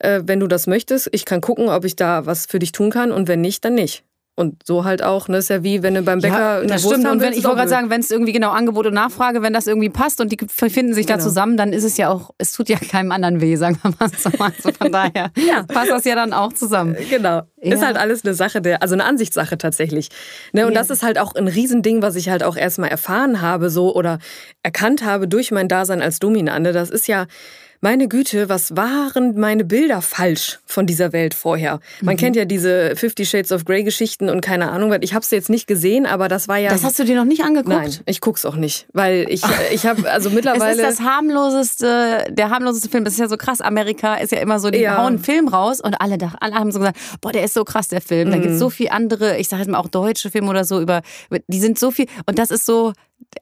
äh, wenn du das möchtest, ich kann gucken, ob ich da was für dich tun kann. Und wenn nicht, dann nicht. Und so halt auch, ne, ist ja wie wenn du beim Bäcker ja, das stimmt. und wenn, ich wollte gerade sagen, wenn es irgendwie genau Angebot und Nachfrage, wenn das irgendwie passt und die finden sich genau. da zusammen, dann ist es ja auch, es tut ja keinem anderen weh, sagen wir mal so. Also von daher ja. passt das ja dann auch zusammen. Genau. Ja. Ist halt alles eine Sache der, also eine Ansichtssache tatsächlich. Ne, und das ist halt auch ein Riesending, was ich halt auch erstmal erfahren habe, so oder erkannt habe durch mein Dasein als Dominante. Das ist ja, meine Güte, was waren meine Bilder falsch von dieser Welt vorher? Man mhm. kennt ja diese Fifty Shades of Grey Geschichten und keine Ahnung, ich habe es jetzt nicht gesehen, aber das war ja. Das hast du dir noch nicht angeguckt? Nein, ich guck's auch nicht, weil ich ich habe also mittlerweile. Es ist das harmloseste, der harmloseste Film. Das ist ja so krass. Amerika ist ja immer so, die ja. hauen einen Film raus und alle, alle haben so gesagt, boah, der ist so krass der Film. Da mhm. gibt's so viel andere, ich sage jetzt mal auch deutsche Filme oder so über, die sind so viel und das ist so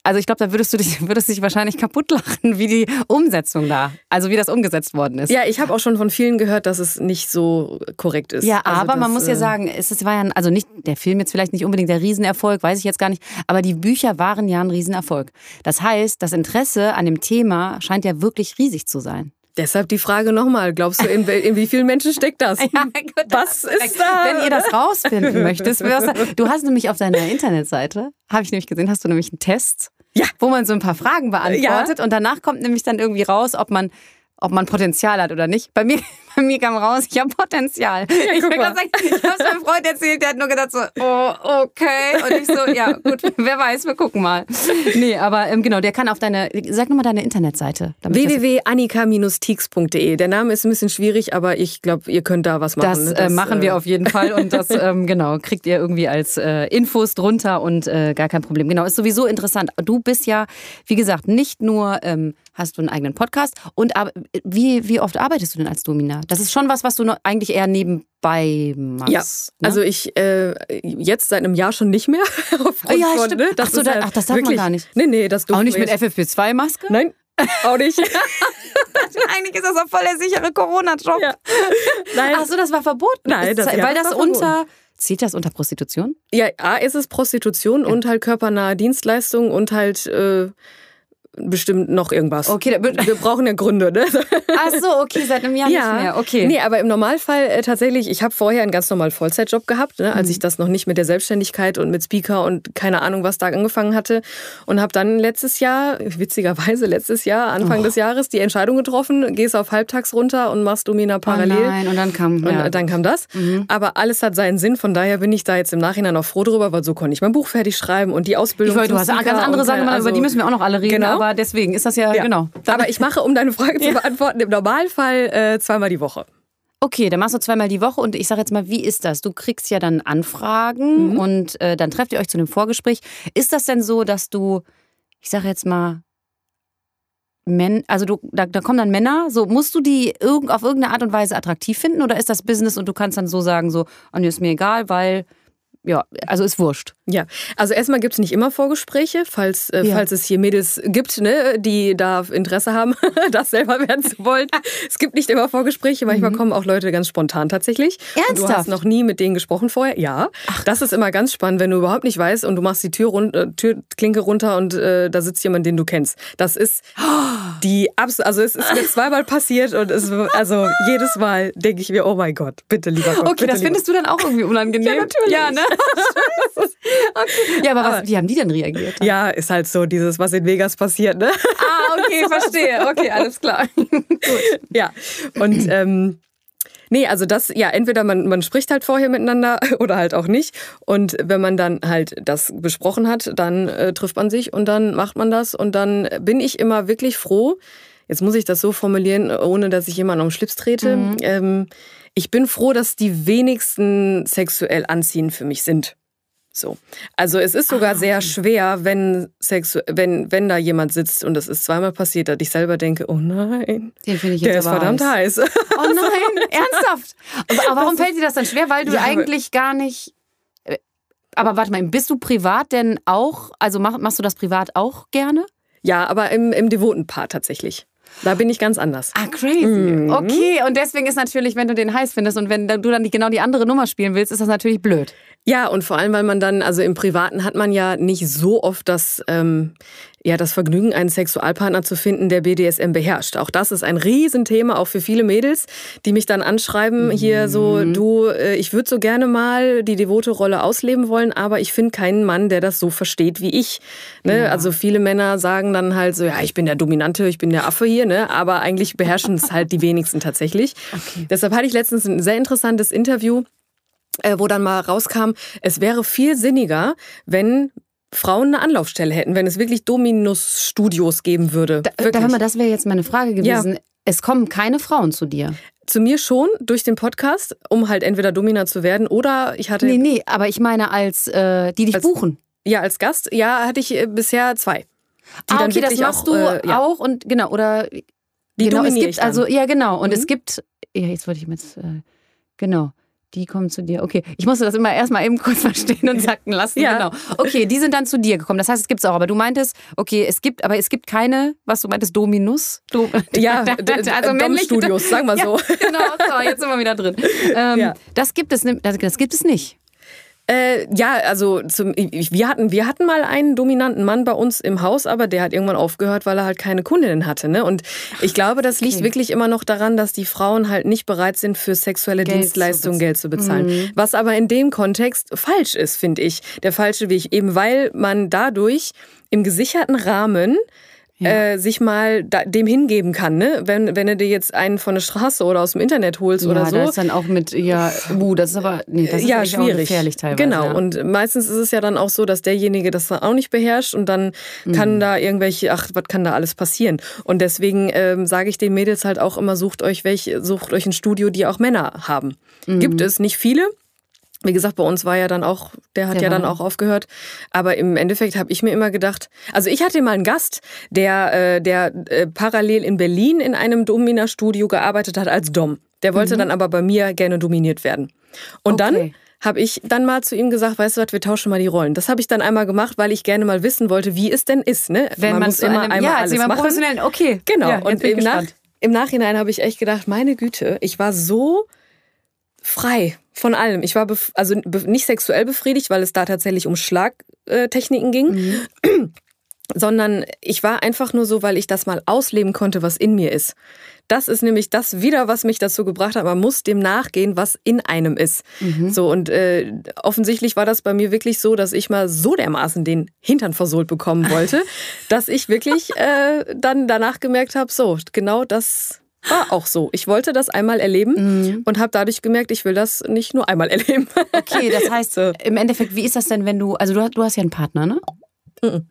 also ich glaube, da würdest du dich, würdest dich wahrscheinlich kaputt lachen, wie die Umsetzung da, also wie das umgesetzt worden ist. Ja, ich habe auch schon von vielen gehört, dass es nicht so korrekt ist. Ja, also aber das, man muss ja äh, sagen, es war ja, also nicht der Film jetzt vielleicht nicht unbedingt der Riesenerfolg, weiß ich jetzt gar nicht, aber die Bücher waren ja ein Riesenerfolg. Das heißt, das Interesse an dem Thema scheint ja wirklich riesig zu sein. Deshalb die Frage nochmal, glaubst du, in, in, wie vielen Menschen steckt das? Ja, gut, Was ist da? Wenn ihr das rausfinden möchtest, du hast nämlich auf deiner Internetseite, habe ich nämlich gesehen, hast du nämlich einen Test, ja. wo man so ein paar Fragen beantwortet ja. und danach kommt nämlich dann irgendwie raus, ob man ob man Potenzial hat oder nicht. Bei mir, bei mir kam raus, ich habe Potenzial. Ja, ich habe es meinem Freund erzählt, der hat nur gedacht so, oh, okay. Und ich so, ja, gut, wer weiß, wir gucken mal. Nee, aber ähm, genau, der kann auf deine, sag nochmal deine Internetseite. www.annika-teaks.de. Der Name ist ein bisschen schwierig, aber ich glaube, ihr könnt da was machen. Das, ne? das äh, machen wir äh, auf jeden Fall und das, ähm, genau, kriegt ihr irgendwie als äh, Infos drunter und äh, gar kein Problem. Genau, ist sowieso interessant. Du bist ja, wie gesagt, nicht nur ähm, hast du einen eigenen Podcast. Und wie, wie oft arbeitest du denn als Domina? Das ist schon was, was du eigentlich eher nebenbei machst. Ja, ne? also ich äh, jetzt seit einem Jahr schon nicht mehr. oh ja, von, stimmt. Ne? Das ach, so, da, halt ach, das darf wirklich, man gar nicht. Nee, nee, das Auch nicht mit FFP2-Maske? Nein. Auch nicht. Eigentlich ist das auch voll der sichere Corona-Job. Ja. Ach so, das war verboten. Nein, das, weil das unter Zählt das unter Prostitution? Ja, A ist es Prostitution ja. und halt körpernahe Dienstleistungen und halt äh, bestimmt noch irgendwas. Okay, wir brauchen ja Gründe, ne? Ach so, okay, seit einem Jahr ja. nicht mehr. Okay. Nee, aber im Normalfall äh, tatsächlich, ich habe vorher einen ganz normalen Vollzeitjob gehabt, ne, als mhm. ich das noch nicht mit der Selbstständigkeit und mit Speaker und keine Ahnung, was da angefangen hatte und habe dann letztes Jahr, witzigerweise letztes Jahr, Anfang oh. des Jahres die Entscheidung getroffen, gehst auf halbtags runter und machst Domina parallel. Oh nein, und dann kam ja. und dann kam das, mhm. aber alles hat seinen Sinn, von daher bin ich da jetzt im Nachhinein auch froh drüber, weil so konnte ich mein Buch fertig schreiben und die Ausbildung Ich wollte, du hast ganz andere Sachen, also, über die müssen wir auch noch alle reden, genau. Aber deswegen ist das ja ja, genau. Aber ich mache, um deine Frage zu beantworten, im Normalfall äh, zweimal die Woche. Okay, dann machst du zweimal die Woche und ich sage jetzt mal, wie ist das? Du kriegst ja dann Anfragen mhm. und äh, dann trefft ihr euch zu einem Vorgespräch. Ist das denn so, dass du, ich sage jetzt mal, Men also du, da, da, kommen dann Männer, so musst du die irg auf irgendeine Art und Weise attraktiv finden oder ist das Business und du kannst dann so sagen, so, oh, nee, ist mir egal, weil ja, also ist wurscht. Ja, also erstmal gibt es nicht immer Vorgespräche, falls, äh, ja. falls es hier Mädels gibt, ne, die da Interesse haben, das selber werden zu wollen. es gibt nicht immer Vorgespräche, manchmal mhm. kommen auch Leute ganz spontan tatsächlich. Ernsthaft? Du hast noch nie mit denen gesprochen vorher? Ja. Ach. Das ist immer ganz spannend, wenn du überhaupt nicht weißt und du machst die Tür run äh, Türklinke runter und äh, da sitzt jemand, den du kennst. Das ist... die absolut, also es ist mir zweimal passiert und es, also jedes Mal denke ich mir, oh mein Gott, bitte lieber Gott. Okay, das lieber. findest du dann auch irgendwie unangenehm. Ja, natürlich. Ja, ne? okay. ja aber, was, wie haben die denn reagiert? Ja, ist halt so dieses, was in Vegas passiert, ne? Ah, okay, verstehe. Okay, alles klar. Gut. Ja, und ähm, Nee, also das, ja, entweder man, man spricht halt vorher miteinander oder halt auch nicht. Und wenn man dann halt das besprochen hat, dann äh, trifft man sich und dann macht man das. Und dann bin ich immer wirklich froh. Jetzt muss ich das so formulieren, ohne dass ich jemanden am Schlips trete. Mhm. Ähm, ich bin froh, dass die wenigsten sexuell anziehend für mich sind. So. Also es ist sogar ah, sehr schwer, wenn, Sexu wenn, wenn da jemand sitzt und das ist zweimal passiert, dass ich selber denke, oh nein, der ist verdammt heiß. heiß. Oh nein, ernsthaft? Aber, warum fällt dir das dann schwer? Weil du ja, eigentlich gar nicht... Äh, aber warte mal, bist du privat denn auch, also mach, machst du das privat auch gerne? Ja, aber im, im devoten Part tatsächlich. Da bin ich ganz anders. Ah, crazy. Mhm. Okay, und deswegen ist natürlich, wenn du den heiß findest und wenn du dann die, genau die andere Nummer spielen willst, ist das natürlich blöd. Ja, und vor allem, weil man dann, also im Privaten hat man ja nicht so oft das, ähm, ja, das Vergnügen, einen Sexualpartner zu finden, der BDSM beherrscht. Auch das ist ein Riesenthema, auch für viele Mädels, die mich dann anschreiben, mhm. hier so, du, äh, ich würde so gerne mal die devote Rolle ausleben wollen, aber ich finde keinen Mann, der das so versteht wie ich. Ne? Ja. Also viele Männer sagen dann halt so, ja, ich bin der Dominante, ich bin der Affe hier, ne? aber eigentlich beherrschen es halt die wenigsten tatsächlich. Okay. Deshalb hatte ich letztens ein sehr interessantes Interview äh, wo dann mal rauskam, es wäre viel sinniger, wenn Frauen eine Anlaufstelle hätten, wenn es wirklich Dominus-Studios geben würde. Da, da hör mal, das wäre jetzt meine Frage gewesen. Ja. Es kommen keine Frauen zu dir. Zu mir schon durch den Podcast, um halt entweder Domina zu werden oder ich hatte. Nee, nee, aber ich meine als äh, die dich als, buchen. Ja, als Gast, ja, hatte ich äh, bisher zwei. ah, okay, das machst auch, du äh, ja. auch und genau, oder die genau, es gibt also, ja genau, und mhm. es gibt, ja, jetzt wollte ich mir jetzt, äh, genau. Die kommen zu dir. Okay, ich musste das immer erstmal eben kurz verstehen und sacken lassen. ja. Genau. Okay, die sind dann zu dir gekommen. Das heißt, es gibt es auch. Aber du meintest, okay, es gibt, aber es gibt keine, was du meintest, Dominus? Do ja, also Dom-Studios, sagen wir so. Ja, genau, so, jetzt sind wir wieder drin. Ähm, ja. Das gibt es, das gibt es nicht. Äh, ja, also zum, wir, hatten, wir hatten mal einen dominanten Mann bei uns im Haus, aber der hat irgendwann aufgehört, weil er halt keine Kundinnen hatte. Ne? Und ich glaube, das liegt okay. wirklich immer noch daran, dass die Frauen halt nicht bereit sind, für sexuelle Geld Dienstleistungen Geld zu bezahlen. Mhm. Was aber in dem Kontext falsch ist, finde ich. Der falsche Weg, eben weil man dadurch im gesicherten Rahmen ja. äh, sich mal da, dem hingeben kann, ne? Wenn, wenn du dir jetzt einen von der Straße oder aus dem Internet holst ja, oder so. Ja, das ist dann auch mit, ja, uh, das ist aber, nee, das ist ja, schwierig. gefährlich teilweise. Genau, ja. und meistens ist es ja dann auch so, dass derjenige das dann auch nicht beherrscht und dann mhm. kann da irgendwelche, ach, was kann da alles passieren? Und deswegen ähm, sage ich den Mädels halt auch immer, sucht euch welche, sucht euch ein Studio, die auch Männer haben. Mhm. Gibt es nicht viele, wie gesagt, bei uns war ja dann auch, der hat der ja dann auch aufgehört. Aber im Endeffekt habe ich mir immer gedacht, also ich hatte mal einen Gast, der, äh, der äh, parallel in Berlin in einem Domina-Studio gearbeitet hat als Dom. Der wollte mhm. dann aber bei mir gerne dominiert werden. Und okay. dann habe ich dann mal zu ihm gesagt, weißt du was, wir tauschen mal die Rollen. Das habe ich dann einmal gemacht, weil ich gerne mal wissen wollte, wie es denn ist. Ne? Wenn man, man muss immer einem, einmal ja, alles machen. Okay, genau. Ja, und im, Nach, im Nachhinein habe ich echt gedacht, meine Güte, ich war so frei von allem. Ich war also nicht sexuell befriedigt, weil es da tatsächlich um Schlagtechniken ging. Mhm. Sondern ich war einfach nur so, weil ich das mal ausleben konnte, was in mir ist. Das ist nämlich das wieder, was mich dazu gebracht hat. Man muss dem nachgehen, was in einem ist. Mhm. So und äh, offensichtlich war das bei mir wirklich so, dass ich mal so dermaßen den Hintern versohlt bekommen wollte, dass ich wirklich äh, dann danach gemerkt habe, so genau das war auch so. Ich wollte das einmal erleben mhm. und habe dadurch gemerkt, ich will das nicht nur einmal erleben. Okay, das heißt, so. im Endeffekt, wie ist das denn, wenn du, also du, du hast ja einen Partner, ne? Mhm.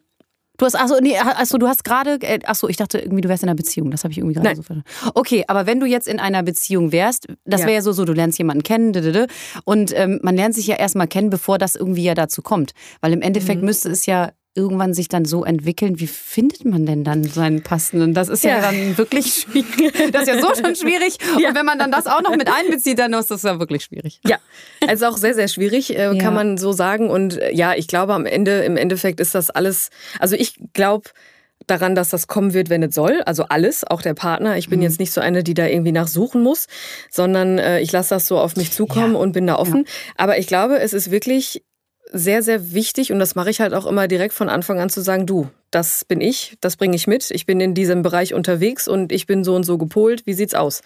Du hast, achso, nee, achso, du hast gerade, äh, achso, ich dachte irgendwie, du wärst in einer Beziehung. Das habe ich irgendwie gerade so verstanden. Okay, aber wenn du jetzt in einer Beziehung wärst, das wäre ja so, so, du lernst jemanden kennen, und ähm, man lernt sich ja erstmal kennen, bevor das irgendwie ja dazu kommt. Weil im Endeffekt mhm. müsste es ja irgendwann sich dann so entwickeln, wie findet man denn dann seinen passenden? Das ist ja, ja dann wirklich schwierig. Das ist ja so schon schwierig. Ja. Und wenn man dann das auch noch mit einbezieht, dann ist das ja wirklich schwierig. Ja, also auch sehr, sehr schwierig, äh, ja. kann man so sagen. Und äh, ja, ich glaube, am Ende, im Endeffekt ist das alles, also ich glaube, daran, dass das kommen wird, wenn es soll. Also alles, auch der Partner. Ich bin mhm. jetzt nicht so eine, die da irgendwie nachsuchen muss, sondern äh, ich lasse das so auf mich zukommen ja. und bin da offen. Ja. Aber ich glaube, es ist wirklich sehr, sehr wichtig und das mache ich halt auch immer direkt von Anfang an zu sagen, du, das bin ich, das bringe ich mit, ich bin in diesem Bereich unterwegs und ich bin so und so gepolt, wie sieht's aus?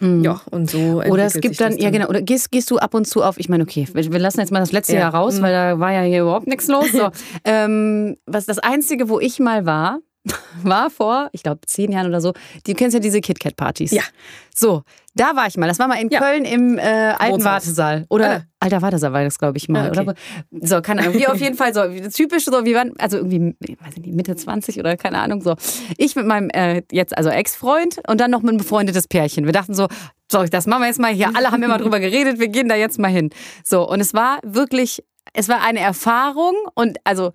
Mhm. Ja, und so Oder es gibt dann, dann, ja genau, oder gehst, gehst du ab und zu auf, ich meine, okay, wir, lassen jetzt mal das letzte ja. Jahr raus, mhm. weil da war ja hier überhaupt nichts los. So. ähm, was das Einzige, wo ich mal war, war vor, ich glaube, zehn Jahren oder so. Du kennst ja diese KitKat-Partys. Ja. So, da war ich mal. Das war mal in ja. Köln im äh, alten Wartesaal. Oder äh. alter Wartesaal war das, glaube ich, mal. Ja, okay. oder? So, keine Ahnung. Wie auf jeden Fall so typisch so, wir waren, also irgendwie, weiß nicht, Mitte 20 oder keine Ahnung, so. Ich mit meinem äh, jetzt, also Ex-Freund und dann noch mit einem befreundetes Pärchen. Wir dachten so, so, das machen wir jetzt mal hier. Alle haben immer drüber geredet, wir gehen da jetzt mal hin. So, und es war wirklich, es war eine Erfahrung und also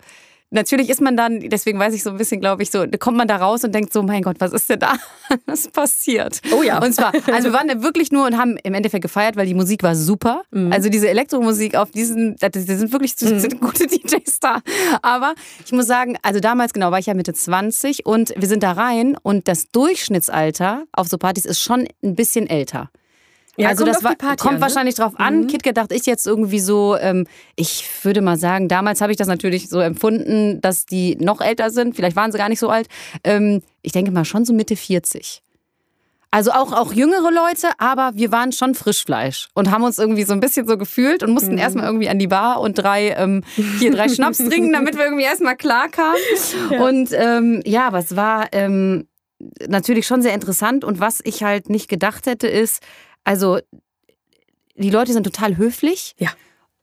natürlich ist man dann, deswegen weiß ich so ein bisschen, glaube ich, so, kommt man da raus und denkt so, mein Gott, was ist denn da? Was passiert? Oh ja. Und zwar, also wir waren da wirklich nur und haben im Endeffekt gefeiert, weil die Musik war super. Mhm. Also diese Elektromusik auf diesen, das sind wirklich mhm. sind gute DJs da. Aber ich muss sagen, also damals genau war ich ja Mitte 20 und wir sind da rein und das Durchschnittsalter auf so Partys ist schon ein bisschen älter. Ja, also das war, kommt an, ne? wahrscheinlich drauf an. Mhm. KitKat dachte ich jetzt irgendwie so, ähm, ich würde mal sagen, damals habe ich das natürlich so empfunden, dass die noch älter sind. Vielleicht waren sie gar nicht so alt. Ähm, ich denke mal schon so Mitte 40. Also auch, auch jüngere Leute, aber wir waren schon Frischfleisch und haben uns irgendwie so ein bisschen so gefühlt und mussten mhm. erstmal irgendwie an die Bar und drei, ähm, hier drei Schnaps trinken, damit wir irgendwie erstmal klar kamen. Ja. Und ähm, ja, aber es war ähm, natürlich schon sehr interessant und was ich halt nicht gedacht hätte ist, also die Leute sind total höflich. Ja.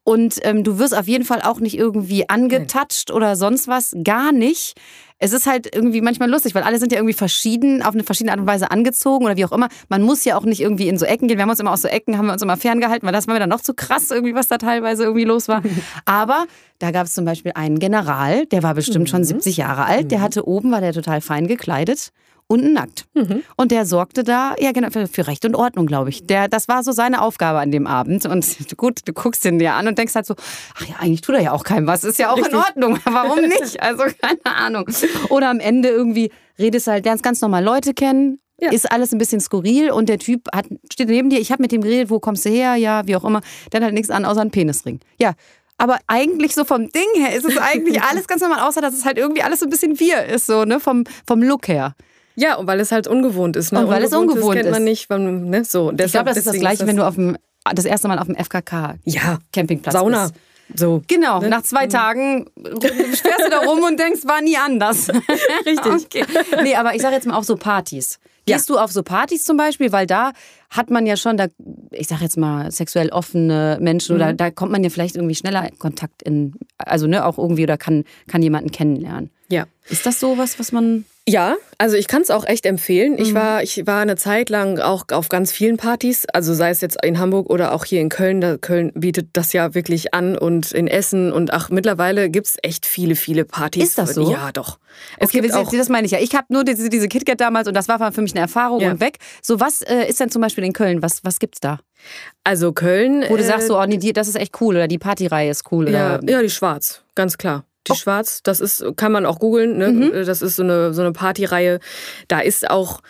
Und ähm, du wirst auf jeden Fall auch nicht irgendwie angetatscht oder sonst was. Gar nicht. Es ist halt irgendwie manchmal lustig, weil alle sind ja irgendwie verschieden, auf eine verschiedene Art und Weise angezogen oder wie auch immer. Man muss ja auch nicht irgendwie in so Ecken gehen. Wir haben uns immer aus so Ecken, haben wir uns immer ferngehalten, weil das war mir dann noch zu krass, irgendwie, was da teilweise irgendwie los war. Aber da gab es zum Beispiel einen General, der war bestimmt schon 70 mhm. Jahre alt. Der mhm. hatte oben, war der total fein gekleidet unten nackt. Mhm. Und der sorgte da, ja genau, für Recht und Ordnung, glaube ich. Der, das war so seine Aufgabe an dem Abend. Und gut, du guckst ihn dir an und denkst halt so, ach ja, eigentlich tut er ja auch keinem was. Ist ja auch Richtig. in Ordnung. Warum nicht? Also keine Ahnung. Oder am Ende irgendwie redest halt ganz, ganz normal Leute kennen ja. Ist alles ein bisschen skurril und der Typ hat, steht neben dir, ich habe mit dem geredet, wo kommst du her? Ja, wie auch immer. Der hat halt nichts an, außer einen Penisring. Ja, aber eigentlich so vom Ding her ist es eigentlich alles ganz normal, außer dass es halt irgendwie alles so ein bisschen wir ist, so, ne, vom, vom Look her. Ja, und weil es halt ungewohnt ist. Ne? Und weil es ungewohnt ist. kennt man nicht. Weil, ne? so, deshalb, ich glaube, das ist das Gleiche, wenn du auf dem, das erste Mal auf dem FKK ja. Campingplatz Sauna. bist. So. Genau, ne? nach zwei mhm. Tagen fährst du da rum und denkst, war nie anders. Richtig. Okay. Nee, aber ich sage jetzt mal auf so Partys. Gehst ja. du auf so Partys zum Beispiel? Weil da hat man ja schon, da, ich sage jetzt mal, sexuell offene Menschen mhm. oder da kommt man ja vielleicht irgendwie schneller in Kontakt in, also ne, auch irgendwie oder kann, kann jemanden kennenlernen. Ja. Ist das so was, was man ja, also ich kann es auch echt empfehlen. Ich, mhm. war, ich war eine Zeit lang auch auf ganz vielen Partys, also sei es jetzt in Hamburg oder auch hier in Köln. Da Köln bietet das ja wirklich an und in Essen und ach, mittlerweile gibt es echt viele, viele Partys. Ist das so? Ja, doch. Es okay, gibt auch, das meine ich ja. Ich habe nur diese, diese KitKat damals und das war für mich eine Erfahrung ja. und weg. So, was äh, ist denn zum Beispiel in Köln? Was, was gibt's da? Also Köln. Wo du sagst so, oh nee, die, das ist echt cool oder die Partyreihe ist cool. Ja, ja, die Schwarz, ganz klar. Die oh. Schwarz, das ist, kann man auch googeln, ne? Mhm. Das ist so eine, so eine Partyreihe. Da ist auch,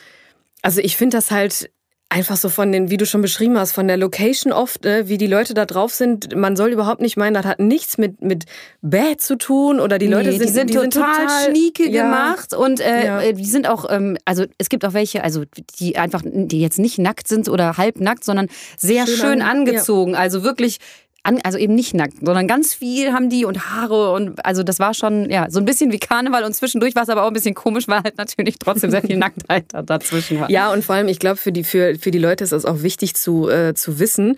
also ich finde das halt einfach so von den, wie du schon beschrieben hast, von der Location oft, ne, wie die Leute da drauf sind. Man soll überhaupt nicht meinen, das hat nichts mit, mit Bad zu tun oder die nee, Leute sind, die sind, die total, sind total schnieke ja. gemacht und äh, ja. Äh, die sind auch, ähm, also es gibt auch welche, also die einfach, die jetzt nicht nackt sind oder halbnackt, sondern sehr schön, schön an, angezogen. Ja. Also wirklich an, also eben nicht nackt, sondern ganz viel haben die und Haare und also das war schon ja so ein bisschen wie Karneval und zwischendurch war es aber auch ein bisschen komisch, weil halt natürlich trotzdem sehr viel Nacktheit dazwischen war. Ja und vor allem ich glaube für die für, für die Leute ist es auch wichtig zu äh, zu wissen,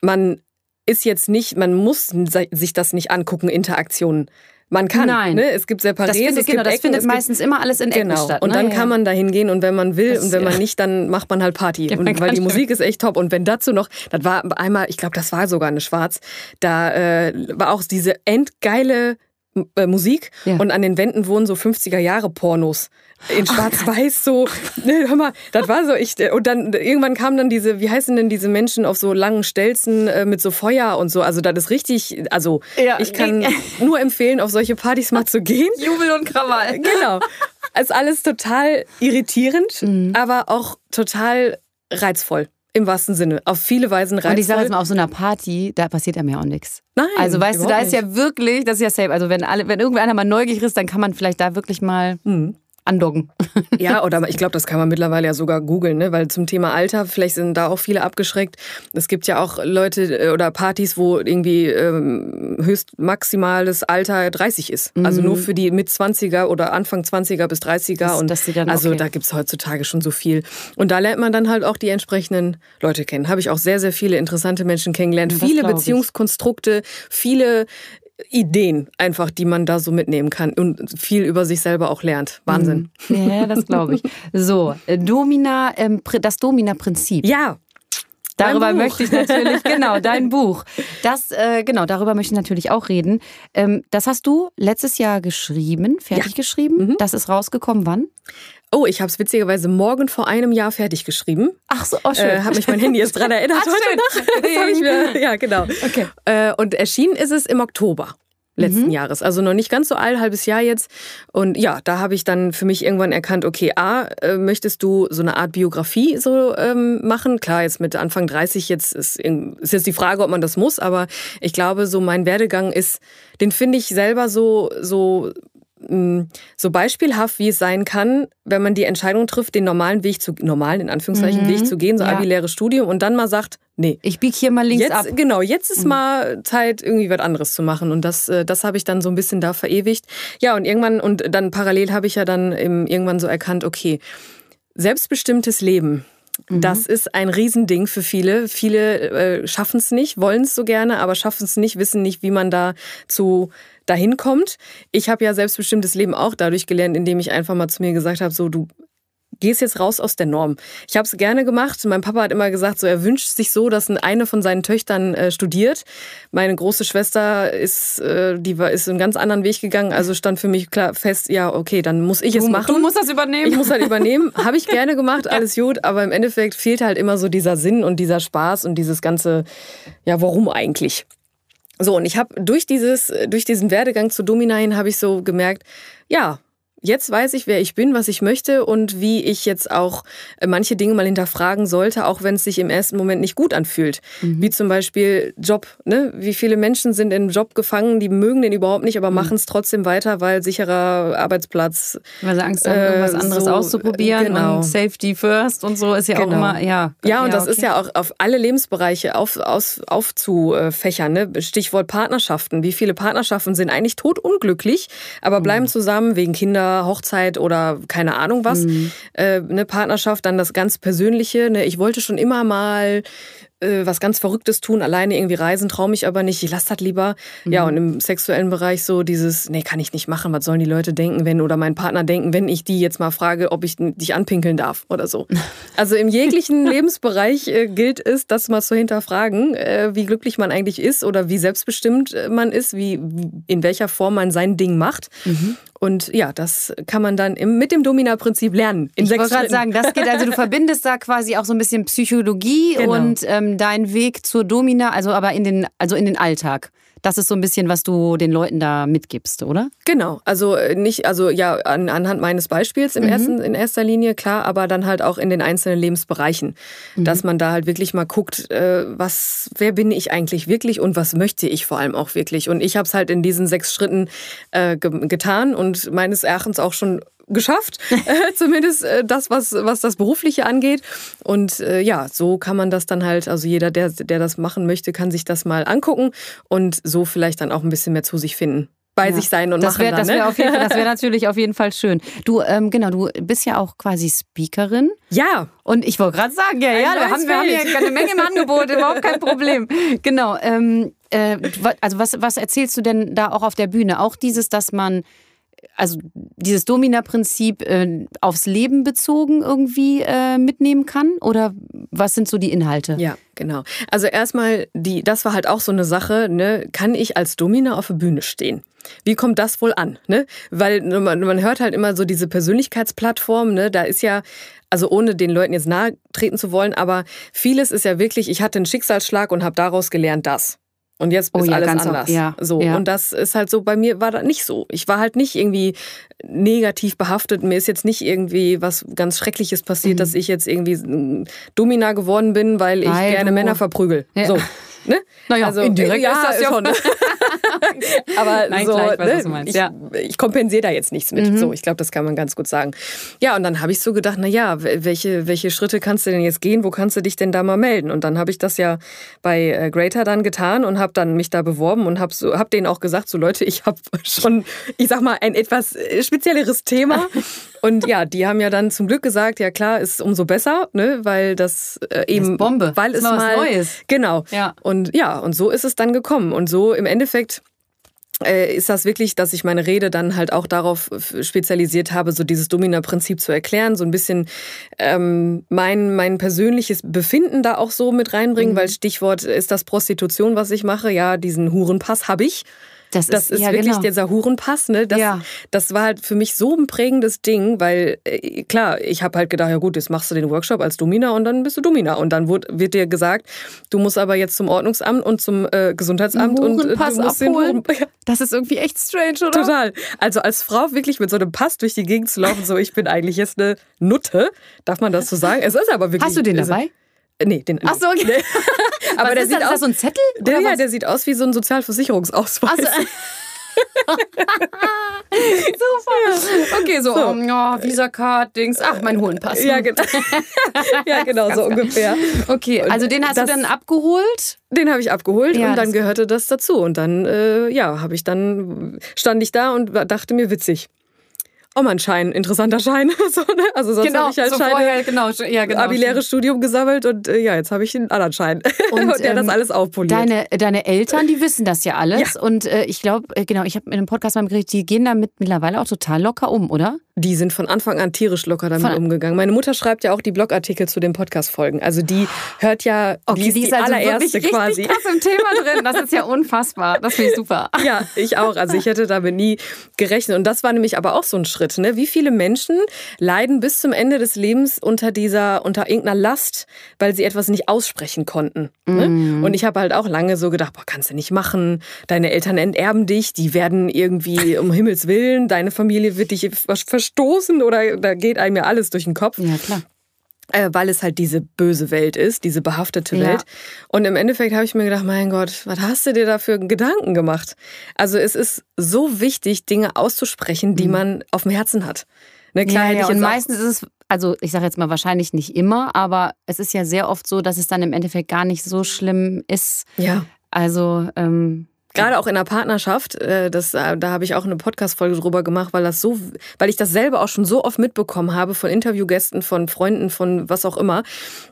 man ist jetzt nicht, man muss sich das nicht angucken, Interaktionen. Man kann. Nein. Ne? Es gibt separate. Das findet, genau, das findet meistens immer alles in Ecken genau. statt. Und ne? dann kann man da hingehen und wenn man will das, und wenn man nicht, dann macht man halt Party. Ja, und weil die Musik ist echt top. Und wenn dazu noch, das war einmal, ich glaube, das war sogar eine Schwarz, da äh, war auch diese endgeile äh, Musik ja. und an den Wänden wurden so 50er Jahre Pornos in schwarz-weiß so. Ne, hör mal, das war so ich und dann irgendwann kamen dann diese, wie heißen denn diese Menschen auf so langen Stelzen äh, mit so Feuer und so. Also das ist richtig, also ja, ich kann nur empfehlen, auf solche Partys mal zu gehen. Jubel und Krawall. Genau. Ist alles total irritierend, mhm. aber auch total reizvoll. Im wahrsten Sinne. Auf viele Weisen reizvoll. Und ich sage jetzt mal, auf so einer Party, da passiert ja mir auch nichts. Nein. Also weißt du, da ist ja wirklich, das ist ja safe. Also wenn alle, wenn irgendwer mal neugierig ist, dann kann man vielleicht da wirklich mal Mhm. Andocken. Ja, oder ich glaube, das kann man mittlerweile ja sogar googeln, ne? weil zum Thema Alter, vielleicht sind da auch viele abgeschreckt. Es gibt ja auch Leute äh, oder Partys, wo irgendwie ähm, höchst maximales Alter 30 ist. Also nur für die mit 20er oder Anfang 20er bis 30er. Mhm. Das- und die dann- also okay. da gibt's heutzutage schon so viel. Und da lernt man dann halt auch die entsprechenden Leute kennen. Habe ich auch sehr, sehr viele interessante Menschen kennengelernt. Das viele. Beziehungskonstrukte, viele Ideen einfach, die man da so mitnehmen kann und viel über sich selber auch lernt. Wahnsinn. Ja, das glaube ich. So, äh, Domina, ähm, das Domina-Prinzip. Ja, Darüber möchte ich natürlich, genau, dein Buch. Das, äh, genau, darüber möchte ich natürlich auch reden. Ähm, das hast du letztes Jahr geschrieben, fertig geschrieben. Mhm. Das ist rausgekommen wann? Oh, ich habe es witzigerweise morgen vor einem Jahr fertig geschrieben. Ach so, oh schön. Äh, hat mich mein Handy jetzt dran erinnert Ach, heute schön. Ich mir, ja, genau. Okay. Äh, und erschienen ist es im Oktober letzten Mhm. Jahres. Also noch nicht ganz so alt, halbes Jahr jetzt. Und ja, da habe ich dann für mich irgendwann erkannt, okay, A, äh, möchtest du so eine Art Biografie so ähm, machen? Klar, jetzt mit Anfang 30 jetzt ist, ist jetzt die Frage, ob man das muss, aber ich glaube, so mein Werdegang ist, den finde ich selber so, so so beispielhaft, wie es sein kann, wenn man die Entscheidung trifft, den normalen Weg zu, normalen in Anführungszeichen Mhm. Weg zu gehen, so Ja. abiläres Studium und dann mal sagt, nee, Ich biege hier mal links jetzt, ab. Mhm. Genau, jetzt ist mal Zeit, irgendwie was anderes zu machen. Und das, äh, das habe ich dann so ein bisschen da verewigt. Ja, und irgendwann, und dann parallel habe ich ja dann irgendwann so erkannt, okay, selbstbestimmtes Leben. Mhm. Das ist ein Riesending für viele. Viele äh, schaffen es nicht, wollen es so gerne, aber schaffen es nicht, wissen nicht, wie man da zu dahin kommt. Ich habe ja selbstbestimmtes Leben auch dadurch gelernt, indem ich einfach mal zu mir gesagt habe, so du gehst jetzt raus aus der Norm. Ich habe es gerne gemacht. Mein Papa hat immer gesagt, so er wünscht sich so, dass eine von seinen Töchtern äh, studiert. Meine große Schwester ist, äh, die war ist einen ganz anderen Weg gegangen. Also stand für mich klar fest, ja okay, dann muss ich es Du, machen. du musst das übernehmen. Ich muss halt übernehmen. Habe ich gerne gemacht, alles gut. Aber im Endeffekt fehlt halt immer so dieser Sinn und dieser Spaß und dieses ganze, ja, warum eigentlich? So, und ich habe durch dieses, durch diesen Werdegang zu Domina hin habe ich so gemerkt, ja, jetzt weiß ich, wer ich bin, was ich möchte und wie ich jetzt auch äh, manche Dinge mal hinterfragen sollte, auch wenn es sich im ersten Moment nicht gut anfühlt. Wie zum Beispiel Job. Ne? Wie viele Menschen sind in Job gefangen, die mögen den überhaupt nicht, aber machen es trotzdem weiter, weil sicherer Arbeitsplatz. Weil sie Angst haben, Äh, irgendwas anderes so, auszuprobieren genau. und Safety first und so ist ja auch Genau. immer, ja. Ja, und das ist okay. ja auch auf alle Lebensbereiche auf, aus, aufzufächern. Ne? Stichwort Partnerschaften. Wie viele Partnerschaften sind eigentlich totunglücklich, aber bleiben zusammen wegen Kinder, Hochzeit oder keine Ahnung was. Äh, eine Partnerschaft, dann das ganz Persönliche. Ne? Ich wollte schon immer mal äh, was ganz Verrücktes tun, alleine irgendwie reisen, traue mich aber nicht, ich lasse das lieber. Ja, und im sexuellen Bereich so dieses, nee, kann ich nicht machen, was sollen die Leute denken, wenn, oder mein Partner denken, wenn ich die jetzt mal frage, ob ich dich anpinkeln darf oder so. Also im jeglichen Lebensbereich äh, gilt es, das mal zu hinterfragen, äh, wie glücklich man eigentlich ist oder wie selbstbestimmt äh, man ist, wie, wie in welcher Form man sein Ding macht. Und ja, das kann man dann im, mit dem Domina-Prinzip lernen. In Ich wollte gerade sagen, das geht, also du verbindest da quasi auch so ein bisschen Psychologie Genau. und ähm, deinen Weg zur Domina, also aber in den, also in den Alltag. Das ist so ein bisschen, was du den Leuten da mitgibst, oder? Genau, also äh, nicht, also ja, an, anhand meines Beispiels im ersten, in erster Linie, klar, aber dann halt auch in den einzelnen Lebensbereichen. Dass man da halt wirklich mal guckt, äh, was, wer bin ich eigentlich wirklich und was möchte ich vor allem auch wirklich. Und ich habe es halt in diesen sechs Schritten äh, ge getan und meines Erachtens auch schon geschafft, äh, zumindest äh, das, was, was das Berufliche angeht. Und äh, ja, so kann man das dann halt, also jeder, der, der das machen möchte, kann sich das mal angucken und so vielleicht dann auch ein bisschen mehr zu sich finden. Bei Ja. sich sein und das machen wäre dann, das ne? wär Fall, das wäre natürlich auf jeden Fall schön. Du, ähm, genau, du bist ja auch quasi Speakerin. Ja, Und ich wollte gerade sagen, ja, Ein ja, wir haben, wir haben hier eine Menge im Angebot, überhaupt kein Problem. Genau. Ähm, äh, also was, was erzählst du denn da auch auf der Bühne? Auch dieses, dass man, also dieses Domina-Prinzip äh, aufs Leben bezogen irgendwie äh, mitnehmen kann? Oder was sind so die Inhalte? Ja, genau. Also erstmal, die, das war halt auch so eine Sache, ne, kann ich als Domina auf der Bühne stehen? Wie kommt das wohl an? Ne? Weil man, man hört halt immer so diese Persönlichkeitsplattform, ne? da ist ja, also ohne den Leuten jetzt nahe treten zu wollen, aber vieles ist ja wirklich, ich hatte einen Schicksalsschlag und habe daraus gelernt das. Und jetzt ist Oh ja, alles anders. ja, So. ja. Und das ist halt so, bei mir war das nicht so. Ich war halt nicht irgendwie negativ behaftet. Mir ist jetzt nicht irgendwie was ganz Schreckliches passiert, dass ich jetzt irgendwie mm, Domina geworden bin, weil ich Mhm. Weil gerne du- Männer verprügel. Ja. So. Ne? Naja, indirekt ja, ist das ja- schon. Aber Nein, so, klar, ich weiß, ne? ich, ja. Mhm. ich kompensiere da jetzt nichts mit. So, ich glaube, das kann man ganz gut sagen. Ja, und dann habe ich so gedacht, na ja, welche, welche Schritte kannst du denn jetzt gehen? Wo kannst du dich denn da mal melden? Und dann habe ich das ja bei äh, Greater dann getan und habe dann mich da beworben und habe so, hab denen auch gesagt, so Leute, ich habe schon, ich sag mal, ein etwas äh, spezielleres Thema. Und ja, die haben ja dann zum Glück gesagt, ja klar, ist umso besser, ne, weil das äh, eben, Bombe. weil Ist es mal was Neues. Genau. Ja. Und ja, und so ist es dann gekommen. Und so im Endeffekt äh, ist das wirklich, dass ich meine Rede dann halt auch darauf f- spezialisiert habe, so dieses Domina-Prinzip zu erklären, so ein bisschen ähm, mein, mein persönliches Befinden da auch so mit reinbringen, weil Stichwort ist das Prostitution, was ich mache. Ja, diesen Hurenpass habe ich. Das ist, Das ist ja, wirklich genau. dieser Hurenpass, ne? Das, Ja. das war halt für mich so ein prägendes Ding, weil äh, klar, ich habe halt gedacht, ja gut, jetzt machst du den Workshop als Domina und dann bist du Domina. Und dann wird, wird dir gesagt, du musst aber jetzt zum Ordnungsamt und zum äh, Gesundheitsamt und äh, du musst abholen. den ja, Das ist irgendwie echt strange, oder? Total. Also als Frau wirklich mit so einem Pass durch die Gegend zu laufen, so ich bin eigentlich jetzt eine Nutte, darf man das so sagen? Es ist aber wirklich. Hast du den dabei? Nee, den. Ach so, okay. Aber Was der sieht das? Aus. so ein Zettel? der, ja, der sieht aus wie so ein Sozialversicherungsausweis. Also, Super. Okay, so, oh, ja, Visa-Card, Dings. Ach, mein Hohenpass. Ja, genau. ja, genau, so ungefähr. Okay, also den hast das- du dann abgeholt. Den habe ich abgeholt Ja, und dann gehörte das dazu. Und dann, äh, ja, habe ich dann, stand ich da und dachte mir, witzig. Oh mein Schein, interessanter Schein. so, ne? Also sonst habe ich halt so Scheine, vorher, genau, ja, genau. abiläres Studium gesammelt und äh, ja, jetzt habe ich einen anderen Schein. Und, Und, der das ähm, alles aufpoliert. Deine, deine Eltern, die wissen das ja alles. Und äh, ich glaube, äh, genau, ich habe mit einem Podcast mal gekriegt, die gehen damit mittlerweile auch total locker um, oder? Die sind von Anfang an tierisch locker damit Von- umgegangen. Meine Mutter schreibt ja auch die Blogartikel zu den Podcast-Folgen. Also die hört ja, die ist die, also allererste quasi. krass im Thema drin. Das ist ja unfassbar. Das finde ich super. Ja, ich auch. Also ich hätte damit nie gerechnet. Und das war nämlich aber auch so ein Schritt. Ne? Wie viele Menschen leiden bis zum Ende des Lebens unter dieser, unter irgendeiner Last, weil sie etwas nicht aussprechen konnten. Ne? Und ich habe halt auch lange so gedacht, boah, kannst du nicht machen. Deine Eltern enterben dich, die werden irgendwie um Himmels Willen, deine Familie wird dich verstoßen oder da geht einem ja alles durch den Kopf Ja, klar. Äh, weil es halt diese böse Welt ist, diese behaftete Ja. Welt. Und im Endeffekt habe ich mir gedacht, mein Gott, was hast du dir da für Gedanken gemacht? Also es ist so wichtig, Dinge auszusprechen, die man auf dem Herzen hat. Ne, klar Mhm. ja, ja, und meistens ist es, also ich sage jetzt mal wahrscheinlich nicht immer, aber es ist ja sehr oft so, dass es dann im Endeffekt gar nicht so schlimm ist. ja. Also, ähm, Gerade auch in der Partnerschaft, äh, das, äh, da habe ich auch eine Podcast-Folge drüber gemacht, weil das so, weil ich das selber auch schon so oft mitbekommen habe von Interviewgästen, von Freunden, von was auch immer.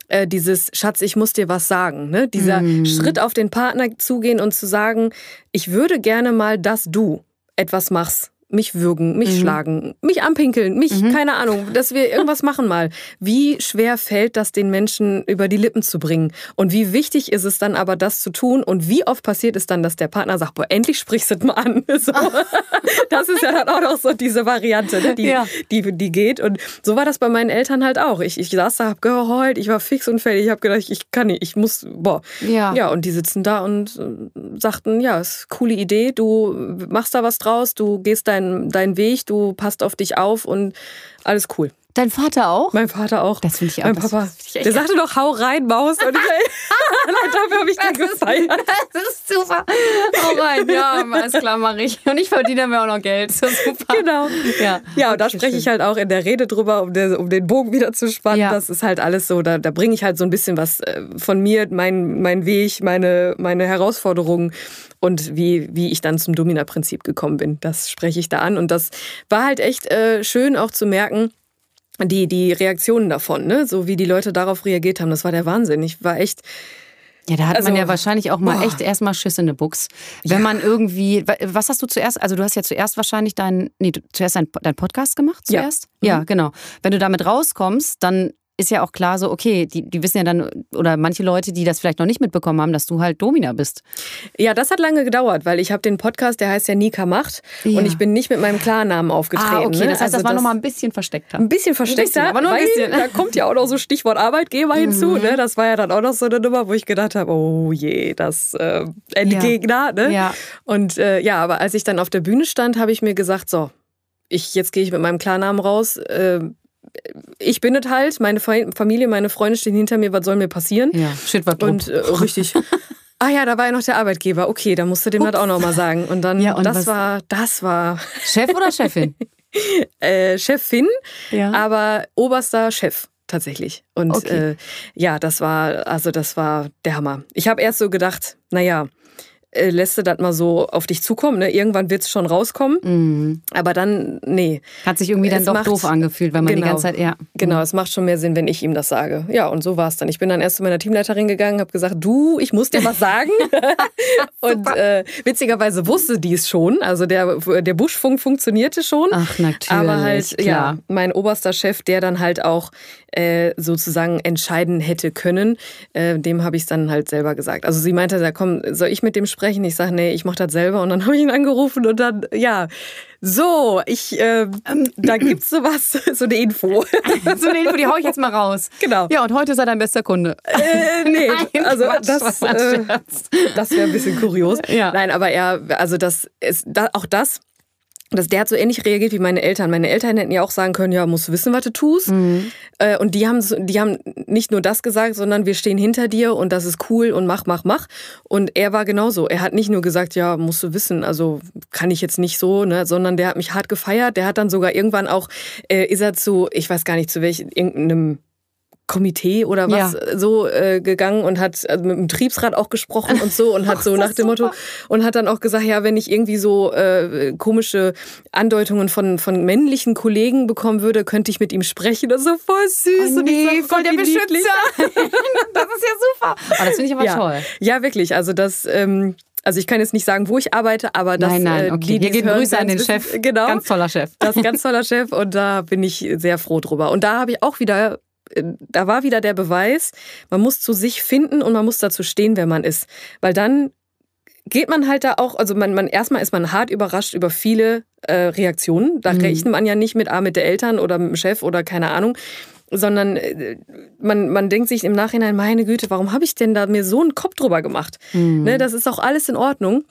Äh, dieses Schatz, ich muss dir was sagen. Ne? Dieser Schritt auf den Partner zugehen und zu sagen, ich würde gerne mal, dass du etwas machst. Mich würgen, mich schlagen, mich anpinkeln, mich, keine Ahnung, dass wir irgendwas machen mal. Wie schwer fällt das den Menschen über die Lippen zu bringen? Und wie wichtig ist es dann aber, das zu tun? Und wie oft passiert es dann, dass der Partner sagt, boah, endlich sprichst du es mal an. So. Das ist ja dann auch noch so diese Variante, ne, die, Ja. die, die geht. Und so war das bei meinen Eltern halt auch. Ich, ich saß da, hab geheult, ich war fix und fertig. Ich habe gedacht, ich kann nicht, ich muss, boah. Ja. Ja, und die sitzen da und äh, sagten, ja, ist eine coole Idee, du machst da was draus, du gehst deinen deinen Weg, du passt auf dich auf und alles cool. Dein Vater auch? Mein Vater auch. Das finde ich auch- Mein das Papa. Der sagte doch, hau rein, Maus. Und ich, dafür habe ich den gefeiert. Das ist super. Hau rein. Ja, alles klar, mache ich. Und ich verdiene mir auch noch Geld. Das ist super. Genau. Ja, Ja, und da spreche ich halt auch in der Rede drüber, um, der, um den Bogen wieder zu spannen. Ja. Das ist halt alles so, da, da bringe ich halt so ein bisschen was äh, von mir, mein, mein Weg, meine, meine Herausforderungen und wie, wie ich dann zum Domina-Prinzip gekommen bin. Das spreche ich da an. Und das war halt echt äh, schön auch zu merken, die, die Reaktionen davon, ne? so wie die Leute darauf reagiert haben. Das war der Wahnsinn. Ich war echt, Ja, da hat Also, man ja wahrscheinlich auch mal boah. echt erstmal Schiss in der Buchs. Wenn man irgendwie, wa- was hast du zuerst, also du hast ja zuerst wahrscheinlich deinen, nee, zuerst deinen dein Podcast gemacht Ja. zuerst? Ja, genau. Wenn du damit rauskommst, dann ist ja auch klar so, okay, die, die wissen ja dann, oder manche Leute, die das vielleicht noch nicht mitbekommen haben, dass du halt Domina bist. Ja, das hat lange gedauert, weil ich habe den Podcast, der heißt ja Nika Macht ja. und ich bin nicht mit meinem Klarnamen aufgetreten. Ah, okay, ne? das heißt, also das war nochmal ein bisschen versteckter. Ein bisschen versteckter, ein bisschen, aber nur ein bisschen. da kommt ja auch noch so Stichwort Arbeitgeber mhm. hinzu. Ne? Das war ja dann auch noch so eine Nummer, wo ich gedacht habe, oh je, das äh, Endgegner. Ja. Ne? Ja. Und äh, ja, aber als ich dann auf der Bühne stand, habe ich mir gesagt, so, ich, jetzt gehe ich mit meinem Klarnamen raus. Äh, ich bin es halt, meine Familie, meine Freunde stehen hinter mir, was soll mir passieren? Ja, shit, was Und äh, richtig. Ah ja, da war ja noch der Arbeitgeber. Okay, da musst du dem Ups. das auch noch mal sagen. Und dann, ja, und das was? war, das war. Chef oder Chefin? äh, Chefin, ja. aber oberster Chef tatsächlich. Und okay. äh, ja, das war, also das war der Hammer. Ich habe erst so gedacht, naja, äh, lässt du das mal so auf dich zukommen. Ne? Irgendwann wird es schon rauskommen. Mhm. Aber dann, nee. Hat sich irgendwie dann es doch macht, doof angefühlt, weil man genau, die ganze Zeit, ja. Genau, mhm. es macht schon mehr Sinn, wenn ich ihm das sage. Ja, und so war es dann. Ich bin dann erst zu meiner Teamleiterin gegangen, habe gesagt, du, ich muss dir was sagen. und äh, witzigerweise wusste die es schon. Also der, der Buschfunk funktionierte schon. Ach, natürlich. Aber halt, klar. ja, mein oberster Chef, der dann halt auch äh, sozusagen entscheiden hätte können, äh, dem habe ich es dann halt selber gesagt. Also sie meinte, ja, komm, soll ich mit dem sprechen? Ich sage, nee, ich mache das selber. Und dann habe ich ihn angerufen und dann, ja, so, ich, äh, da gibt's sowas, so eine Info. so eine Info, die hau ich jetzt mal raus. Genau. Ja, und heute ist er dein bester Kunde. Äh, nee, Nein, also Quatsch, das, äh, das wäre ein bisschen kurios. Ja. Nein, aber er, also das ist, da, auch das das, der hat so ähnlich reagiert wie meine Eltern. Meine Eltern hätten ja auch sagen können, ja, musst du wissen, was du tust. Mhm. Äh, und die haben, die haben nicht nur das gesagt, sondern wir stehen hinter dir und das ist cool und mach, mach, mach. Und er war genauso. Er hat nicht nur gesagt, ja, musst du wissen, also kann ich jetzt nicht so, ne, sondern der hat mich hart gefeiert. Der hat dann sogar irgendwann auch, äh, ist er zu, ich weiß gar nicht zu welchem, irgendeinem Komitee oder was ja. so äh, gegangen und hat also mit dem Betriebsrat auch gesprochen und so und hat so nach dem super. Motto und hat dann auch gesagt, ja, wenn ich irgendwie so äh, komische Andeutungen von, von männlichen Kollegen bekommen würde, könnte ich mit ihm sprechen. Das ist so voll süß. Oh nee, voll der Beschützer. das ist ja super. Oh, das finde ich aber ja. toll. Ja, wirklich. Also das... Ähm, also ich kann jetzt nicht sagen, wo ich arbeite, aber das. Nein, nein, äh, okay. Die, Hier gehen Grüße an den Chef. Genau. Ganz toller Chef. Das ist ein ganz toller Chef und da bin ich sehr froh drüber. Und da habe ich auch wieder da war wieder der Beweis, man muss zu sich finden und man muss dazu stehen, wer man ist. Weil dann geht man halt da auch, also man, man erstmal ist man hart überrascht über viele äh, Reaktionen. Da mhm. rechnet man ja nicht mit, ah, mit der Eltern oder mit dem Chef oder keine Ahnung, sondern äh, man, man denkt sich im Nachhinein, meine Güte, warum habe ich denn da mir so einen Kopf drüber gemacht? Mhm. Ne, das ist auch alles in Ordnung.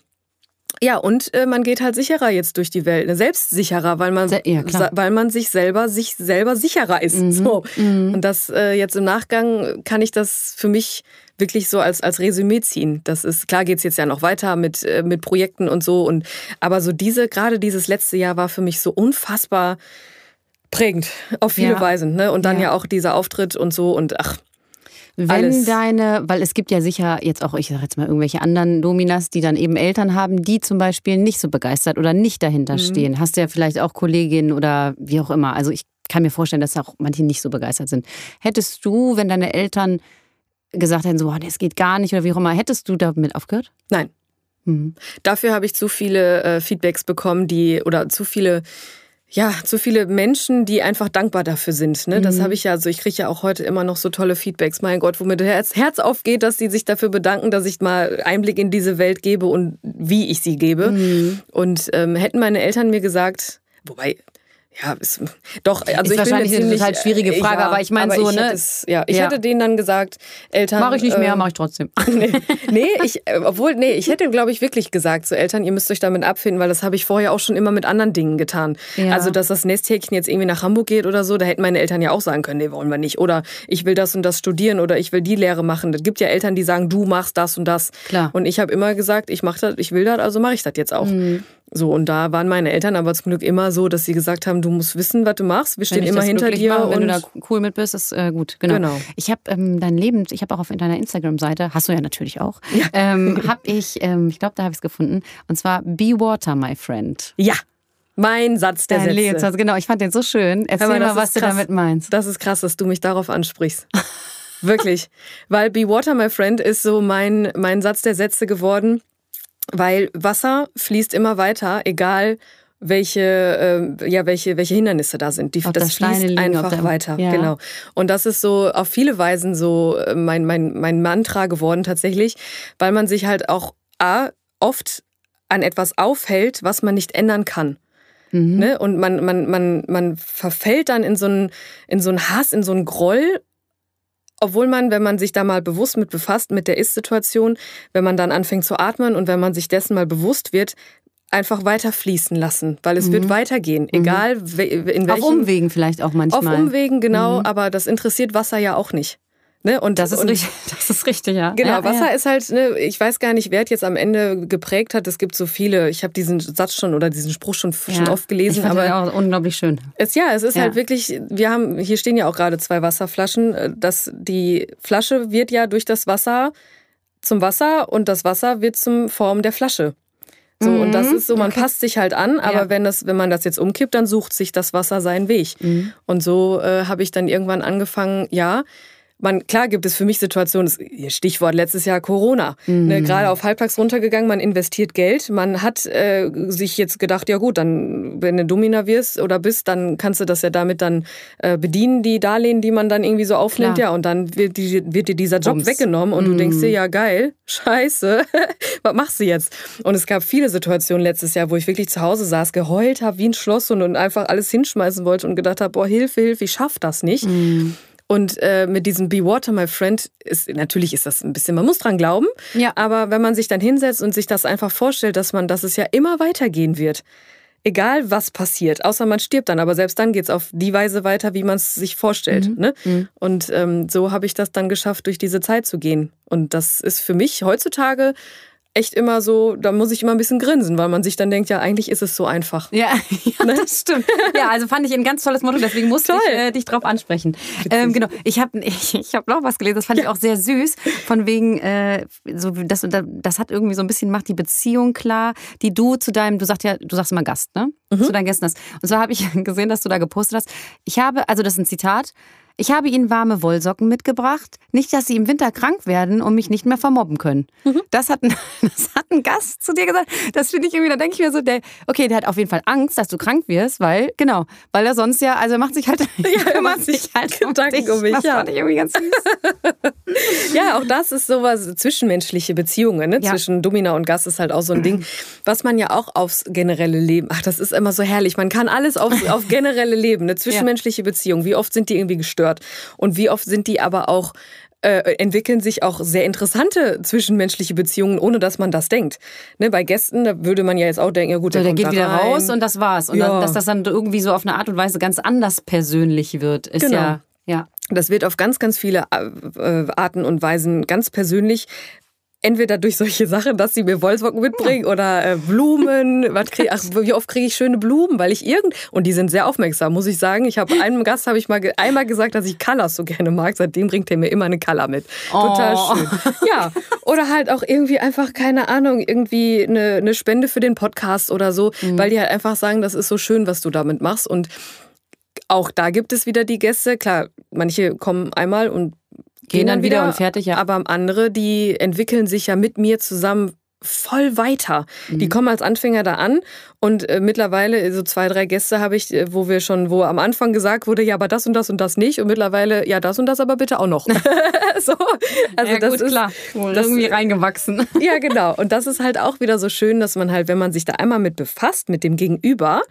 Ja, und äh, man geht halt sicherer jetzt durch die Welt, ne? selbstsicherer, weil man, ja, weil man sich selber, sich selber sicherer ist. Mhm. So. Mhm. Und das äh, jetzt im Nachgang kann ich das für mich wirklich so als, als Resümee ziehen. Das ist, klar geht's jetzt ja noch weiter mit, äh, mit Projekten und so. Und, aber so diese, gerade dieses letzte Jahr war für mich so unfassbar prägend auf viele ja. Weisen. Ne? Und dann ja. ja auch dieser Auftritt und so und ach, wenn Alles. deine, weil es gibt ja sicher jetzt auch, ich sage jetzt mal, irgendwelche anderen Dominas, die dann eben Eltern haben, die zum Beispiel nicht so begeistert oder nicht dahinter mhm. stehen. Hast du ja vielleicht auch Kolleginnen oder wie auch immer. Also ich kann mir vorstellen, dass auch manche nicht so begeistert sind. Hättest du, wenn deine Eltern gesagt hätten, so, das geht gar nicht oder wie auch immer, hättest du damit aufgehört? Nein. Mhm. Dafür habe ich zu viele äh, Feedbacks bekommen, die oder zu viele ja, zu viele Menschen, die einfach dankbar dafür sind. Ne? Das mhm. habe ich ja, also ich kriege ja auch heute immer noch so tolle Feedbacks. Mein Gott, wo mir das Herz, Herz aufgeht, dass sie sich dafür bedanken, dass ich mal Einblick in diese Welt gebe und wie ich sie gebe. Mhm. Und ähm, hätten meine Eltern mir gesagt, wobei ja, ist, doch, also ist ich wahrscheinlich bin eine total schwierige Frage, ja, aber ich meine so, ich ne? Es, ja, ich ja. hätte denen dann gesagt, Eltern. Mache ich nicht mehr, äh, mache ich trotzdem. nee, nee, ich, äh, obwohl, nee, ich hätte, glaube ich, wirklich gesagt, so Eltern, ihr müsst euch damit abfinden, weil das habe ich vorher auch schon immer mit anderen Dingen getan. Ja. Also, dass das Nesthäkchen jetzt irgendwie nach Hamburg geht oder so, da hätten meine Eltern ja auch sagen können, nee, wollen wir nicht. Oder ich will das und das studieren oder ich will die Lehre machen. Es gibt ja Eltern, die sagen, du machst das und das. Klar. Und ich habe immer gesagt, ich mache das, ich will das, also mache ich das jetzt auch. Mhm. So, und da waren meine Eltern aber zum Glück immer so, dass sie gesagt haben, du musst wissen, was du machst. Wir stehen immer hinter dir. Mache, wenn du da cool mit bist, ist äh, gut. Genau. genau. Ich habe ähm, dein Leben, ich habe auch auf deiner Instagram-Seite, hast du ja natürlich auch, ja. ähm, habe ich, ähm, ich glaube, da habe ich es gefunden. Und zwar Be Water, my friend. Ja. Mein Satz der Dein Sätze. Lebenssatz, genau. Ich fand den so schön. Erzähl mal, was du damit meinst. Das ist krass, dass du mich darauf ansprichst. Wirklich. Weil Be Water, my friend ist so mein, mein Satz der Sätze geworden weil Wasser fließt immer weiter, egal welche, äh, ja, welche, welche Hindernisse da sind. Die, das Steine fließt einfach der- weiter. Ja. Genau. Und das ist so auf viele Weisen so äh, mein, mein, mein Mantra geworden tatsächlich, weil man sich halt auch A, oft an etwas aufhält, was man nicht ändern kann. Mhm. Ne? Und man, man, man, man verfällt dann in so, einen, in so einen Hass, in so einen Groll, obwohl man, wenn man sich da mal bewusst mit befasst, mit der Ist-Situation, wenn man dann anfängt zu atmen und wenn man sich dessen mal bewusst wird, einfach weiter fließen lassen, weil es wird weitergehen, egal we- in Mhm. Auf welchem Umwegen vielleicht auch auf manchmal. Umwegen genau, aber das interessiert Wasser ja auch nicht. Ne? Und Das ist, und, richtig, das ist richtig, ja. Genau, ja, Wasser ja. ist halt, ne, ich weiß gar nicht, wer es jetzt am Ende geprägt hat. Es gibt so viele, ich habe diesen Satz schon oder diesen Spruch schon, schon Ja. oft gelesen, ich aber auch unglaublich schön. es, ja, es ist halt wirklich, wir haben, hier stehen ja auch gerade zwei Wasserflaschen. äh, Das, die Flasche wird ja durch das Wasser zum Wasser und das Wasser wird zum Form der Flasche. So, und das ist so, man passt sich halt an, aber Mhm. Ja. wenn, das, wenn man das jetzt umkippt, dann sucht sich das Wasser seinen Weg. Mhm. Und so äh, habe ich dann irgendwann angefangen, ja, man, klar gibt es für mich Situationen, Stichwort letztes Jahr Corona, Mhm. ne, gerade auf halbtags runtergegangen, man investiert Geld, man hat äh, sich jetzt gedacht, ja gut, dann, wenn du Domina wirst oder bist, dann kannst du das ja damit dann äh, bedienen, die Darlehen, die man dann irgendwie so aufnimmt, Klar. ja, und dann wird, die, wird dir dieser Job Bums. weggenommen und du denkst dir, ja geil, scheiße, was machst du jetzt? Und es gab viele Situationen letztes Jahr, wo ich wirklich zu Hause saß, geheult habe wie ein Schloss und, und einfach alles hinschmeißen wollte und gedacht habe, boah, Hilfe, Hilfe, ich schaff das nicht. Und äh, mit diesem Be Water, my friend, ist natürlich ist das ein bisschen, man muss dran glauben. Ja. Aber wenn man sich dann hinsetzt und sich das einfach vorstellt, dass man, dass es ja immer weitergehen wird. Egal was passiert, außer man stirbt dann, aber selbst dann geht's auf die Weise weiter, wie man es sich vorstellt. Mhm. Ne? Und ähm, so habe ich das dann geschafft, durch diese Zeit zu gehen. Und das ist für mich heutzutage echt immer so, da muss ich immer ein bisschen grinsen, weil man sich dann denkt, ja, eigentlich ist es so einfach. Ja, ja das stimmt. Ja, also fand ich ein ganz tolles Motto, deswegen musste Toll. ich äh, dich drauf ansprechen. Ähm, genau, ich habe ich, ich hab noch was gelesen, das fand ich auch sehr süß, von wegen, äh, so, das, das hat irgendwie so ein bisschen, macht die Beziehung klar, die du zu deinem, du sagst ja, du sagst immer Gast, ne? Zu deinen Gästen hast. Und zwar habe ich gesehen, dass du da gepostet hast, ich habe, also das ist ein Zitat, ich habe ihnen warme Wollsocken mitgebracht, nicht, dass sie im Winter krank werden und mich nicht mehr vermobben können. Das, hat ein, das hat ein Gast zu dir gesagt. Das finde ich irgendwie, da denke ich mir so, der, okay, der hat auf jeden Fall Angst, dass du krank wirst, weil, genau, weil er sonst ja, also er macht sich halt, ja, er macht sich Gedanken um mich, Das ja. fand ich irgendwie ganz süß. Ja, auch das ist sowas, zwischenmenschliche Beziehungen, ne? Ja. Zwischen Domina und Gast ist halt auch so ein Ding, was man ja auch aufs generelle Leben, ach, das ist immer so herrlich, man kann alles auf, auf generelle Leben, eine zwischenmenschliche Beziehung, wie oft sind die irgendwie gestört und wie oft sind die aber auch äh, entwickeln sich auch sehr interessante zwischenmenschliche Beziehungen, ohne dass man das denkt. Ne, bei Gästen, da würde man ja jetzt auch denken, ja gut, So, der kommt geht da wieder rein. raus und das war's. Und Ja. dann, dass das dann irgendwie so auf eine Art und Weise ganz anders persönlich wird, ist Genau. ja, ja. Das wird auf ganz, ganz viele äh, Arten und Weisen ganz persönlich. Entweder durch solche Sachen, dass sie mir Wollsocken mitbringen oder äh, Blumen. Was krieg, ach, wie oft kriege ich schöne Blumen? Weil ich irgend und die sind sehr aufmerksam, muss ich sagen. Ich habe einem Gast habe ich mal einmal gesagt, dass ich Colors so gerne mag. Seitdem bringt er mir immer eine Color mit. Total Oh. schön. Ja, oder halt auch irgendwie einfach keine Ahnung, irgendwie eine, eine Spende für den Podcast oder so, weil die halt einfach sagen, das ist so schön, was du damit machst und auch da gibt es wieder die Gäste. Klar, manche kommen einmal und gehen, dann wieder und fertig, ja. Aber andere, die entwickeln sich ja mit mir zusammen voll weiter. Mhm. Die kommen als Anfänger da an und äh, mittlerweile so zwei, drei Gäste habe ich, äh, wo wir schon, wo am Anfang gesagt wurde, ja, aber das und das und das nicht und mittlerweile, ja, das und das aber bitte auch noch. so, also ja, das gut, ist klar. Wohl das- irgendwie reingewachsen. ja, genau. Und das ist halt auch wieder so schön, dass man halt, wenn man sich da einmal mit befasst, mit dem Gegenüber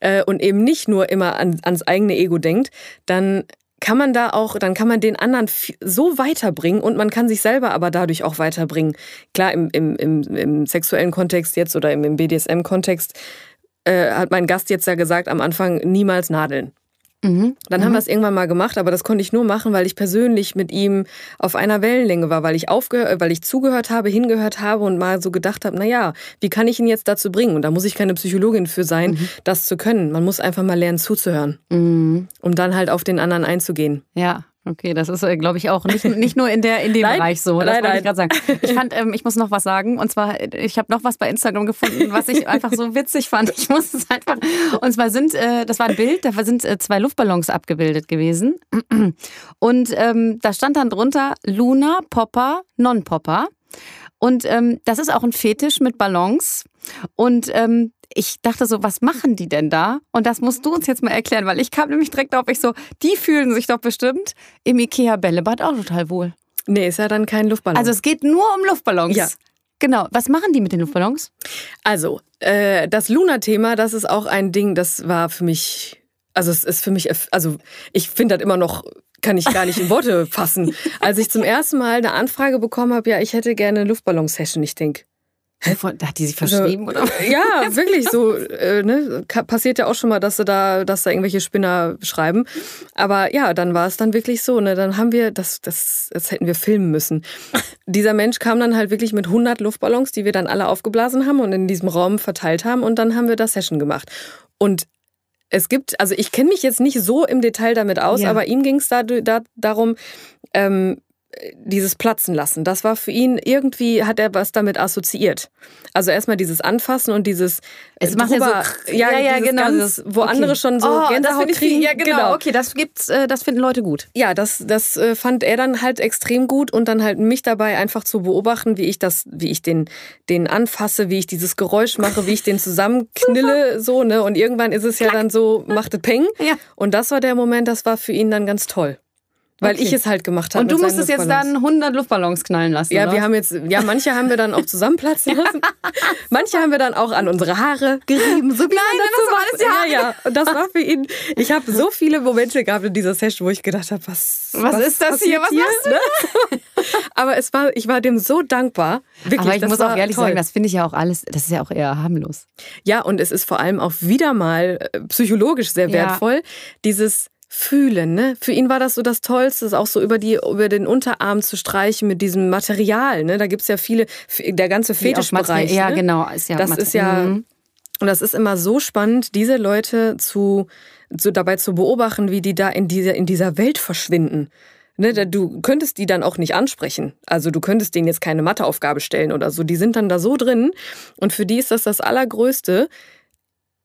äh, und eben nicht nur immer an, ans eigene Ego denkt, dann kann man da auch, dann kann man den anderen so weiterbringen und man kann sich selber aber dadurch auch weiterbringen. Klar, im, im, im, im sexuellen Kontext jetzt oder im, im BDSM-Kontext äh, hat mein Gast jetzt ja gesagt am Anfang niemals nadeln. Mhm. Dann haben wir es irgendwann mal gemacht, aber das konnte ich nur machen, weil ich persönlich mit ihm auf einer Wellenlänge war, weil ich aufgehört, äh, weil ich zugehört habe, hingehört habe und mal so gedacht habe, na ja, wie kann ich ihn jetzt dazu bringen? Und da muss ich keine Psychologin für sein, das zu können. Man muss einfach mal lernen zuzuhören, Mhm. um dann halt auf den anderen einzugehen. Ja. Okay, das ist, äh, glaube ich, auch nicht, nicht nur in, der, in dem Nein, Bereich so. Das nein, wollte ich gerade sagen. Ich fand, ähm, ich muss noch was sagen. Und zwar, äh, ich habe noch was bei Instagram gefunden, was ich einfach so witzig fand. Ich muss es einfach. Und zwar sind, äh, das war ein Bild, da sind äh, zwei Luftballons abgebildet gewesen. Und ähm, da stand dann drunter Luna, Popper, Non-Popper. Und ähm, das ist auch ein Fetisch mit Ballons. Und ähm, ich dachte so, was machen die denn da? Und das musst du uns jetzt mal erklären, weil ich kam nämlich direkt auf, ich so, die fühlen sich doch bestimmt im Ikea Bällebad auch total wohl. Nee, ist ja dann kein Luftballon. Also es geht nur um Luftballons. Ja. Genau. Was machen die mit den Luftballons? Also, äh, das Luna-Thema, das ist auch ein Ding, das war für mich, also es ist für mich, also ich finde das immer noch, kann ich gar nicht in Worte fassen. Als ich zum ersten Mal eine Anfrage bekommen habe, ja, ich hätte gerne eine Luftballon-Session, ich denke, da hat die sich verschrieben, also, oder? Ja, wirklich so. Äh, ne? Passiert ja auch schon mal, dass, da, dass da irgendwelche Spinner schreiben. Aber ja, dann war es dann wirklich so. Ne? Dann haben wir, das, das, das hätten wir filmen müssen. Dieser Mensch kam dann halt wirklich mit 100 Luftballons, die wir dann alle aufgeblasen haben und in diesem Raum verteilt haben. Und dann haben wir das Session gemacht. Und es gibt, also ich kenne mich jetzt nicht so im Detail damit aus, ja. aber ihm ging es da, da, darum, ähm, dieses Platzen lassen. Das war für ihn irgendwie, hat er was damit assoziiert. Also erstmal dieses Anfassen und dieses es macht drüber, ja, so, ja, ja genau, ganz, wo okay. andere schon so oh, Gänsehaut kriegen. Ja, genau, genau, okay, das gibt's, äh, das finden Leute gut. Ja, das, das äh, fand er dann halt extrem gut und dann halt mich dabei einfach zu beobachten, wie ich das, wie ich den, den anfasse, wie ich dieses Geräusch mache, wie ich den zusammenknille, so, ne, und irgendwann ist es ja dann so, machte Peng. Ja. Und das war der Moment, das war für ihn dann ganz toll. Weil okay. ich es halt gemacht habe. Und du musstest jetzt dann 100 Luftballons knallen lassen. Ja, oder? wir haben jetzt, ja, manche haben wir dann auch zusammenplatzen lassen. manche haben wir dann auch an unsere Haare gerieben. So wie Nein, das war alles. Ja, ja. Und das war für ihn. Ich habe so viele Momente gehabt in dieser Session, wo ich gedacht habe, was, was, was, ist das hier? Was hier? machst du? Aber es war, ich war dem so dankbar. Wirklich, Aber ich muss auch ehrlich toll. sagen, das finde ich ja auch alles, das ist ja auch eher harmlos. Ja, und es ist vor allem auch wieder mal äh, psychologisch sehr wertvoll, ja. dieses fühlen. Ne? Für ihn war das so das Tollste, auch so über, die, über den Unterarm zu streichen mit diesem Material. Ne? Da gibt es ja viele, der ganze Fetischbereich. Ja, ne? genau. Ist ja das ist ja, mhm. und das ist immer so spannend, diese Leute zu, zu, dabei zu beobachten, wie die da in dieser, in dieser Welt verschwinden. Ne, du könntest die dann auch nicht ansprechen. Also du könntest denen jetzt keine Matheaufgabe stellen oder so. Die sind dann da so drin. Und für die ist das das Allergrößte,